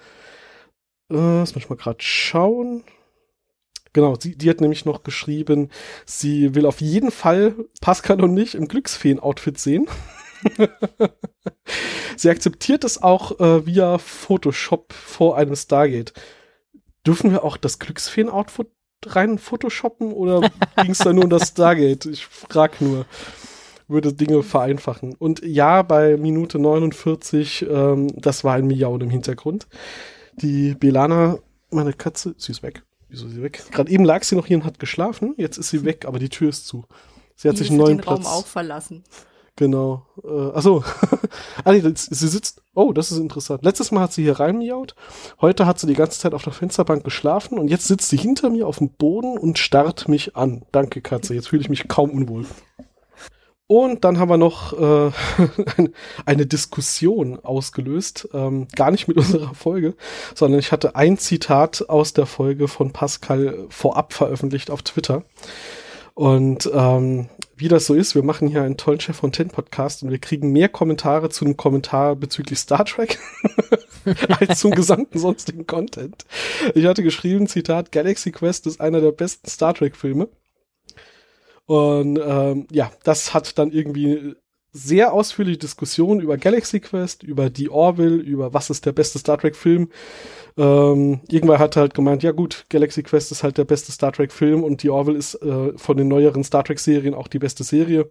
äh, lass mich mal gerade schauen. Genau, sie, die hat nämlich noch geschrieben, sie will auf jeden Fall Pascal und mich im Glücksfeen-Outfit sehen. sie akzeptiert es auch äh, via Photoshop vor einem Stargate. Dürfen wir auch das Glücksfeen-Outfit rein photoshoppen oder ging es da nur um das Stargate? Ich frag nur würde Dinge vereinfachen. Und ja, bei Minute 49, ähm, das war ein Miauen im Hintergrund. Die Belana, meine Katze, sie ist weg. Wieso ist sie weg? Gerade eben lag sie noch hier und hat geschlafen. Jetzt ist sie weg, aber die Tür ist zu. Sie hat Die sich einen neuen den Platz. Raum auch verlassen. Genau. Äh, achso. ah, nee, sie sitzt. Oh, das ist interessant. Letztes Mal hat sie hier reinmiaut. Heute hat sie die ganze Zeit auf der Fensterbank geschlafen und jetzt sitzt sie hinter mir auf dem Boden und starrt mich an. Danke, Katze. Jetzt fühle ich mich kaum unwohl. Und dann haben wir noch äh, eine- Diskussion ausgelöst, ähm, gar nicht mit unserer Folge, sondern ich hatte ein Zitat aus der Folge von Pascal vorab veröffentlicht auf Twitter. Und ähm, wie das so ist, wir machen hier einen tollen Chef von Ten Podcast und wir kriegen mehr Kommentare zu einem Kommentar bezüglich Star Trek als zum gesamten sonstigen Content. Ich hatte geschrieben, Zitat, Galaxy Quest ist einer der besten Star Trek Filme. Und ähm, ja, das hat dann irgendwie sehr ausführliche Diskussionen über Galaxy Quest, über die Orville, über was ist der beste Star Trek Film. Ähm, irgendwann hat er halt gemeint, ja gut, Galaxy Quest ist halt der beste Star Trek Film und die Orville ist äh, von den neueren Star Trek Serien auch die beste Serie.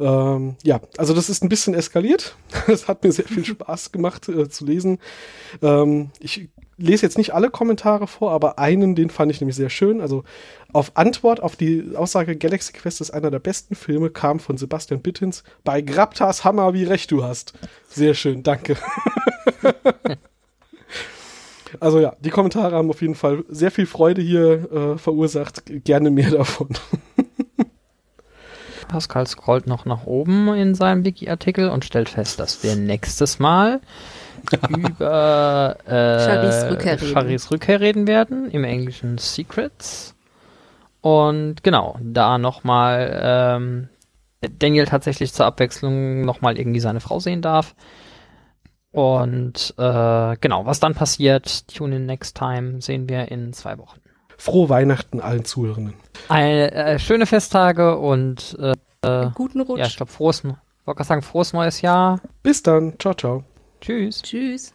Ähm, ja, also das ist ein bisschen eskaliert. Es hat mir sehr viel Spaß gemacht äh, zu lesen. Ähm, ich lese jetzt nicht alle Kommentare vor, aber einen, den fand ich nämlich sehr schön. Also auf Antwort auf die Aussage Galaxy Quest ist einer der besten Filme, kam von Sebastian Bittens. Bei Graptas Hammer, wie recht du hast. Sehr schön, danke. also ja, die Kommentare haben auf jeden Fall sehr viel Freude hier äh, verursacht. Gerne mehr davon. Pascal scrollt noch nach oben in seinem Wiki-Artikel und stellt fest, dass wir nächstes Mal über äh, Charlies Rückkehr reden. Charlies Rückkehr reden werden, im Englischen Secrets. Und genau, da nochmal ähm, Daniel tatsächlich zur Abwechslung nochmal irgendwie seine Frau sehen darf. Und äh, genau, was dann passiert, tune in next time, sehen wir in zwei Wochen frohe Weihnachten allen Zuhörenden. Eine, äh, schöne Festtage und äh, guten Rutsch. Ja, ich glaube, frohes, wollte sagen, frohes neues Jahr. Bis dann. Ciao, ciao. Tschüss. Tschüss.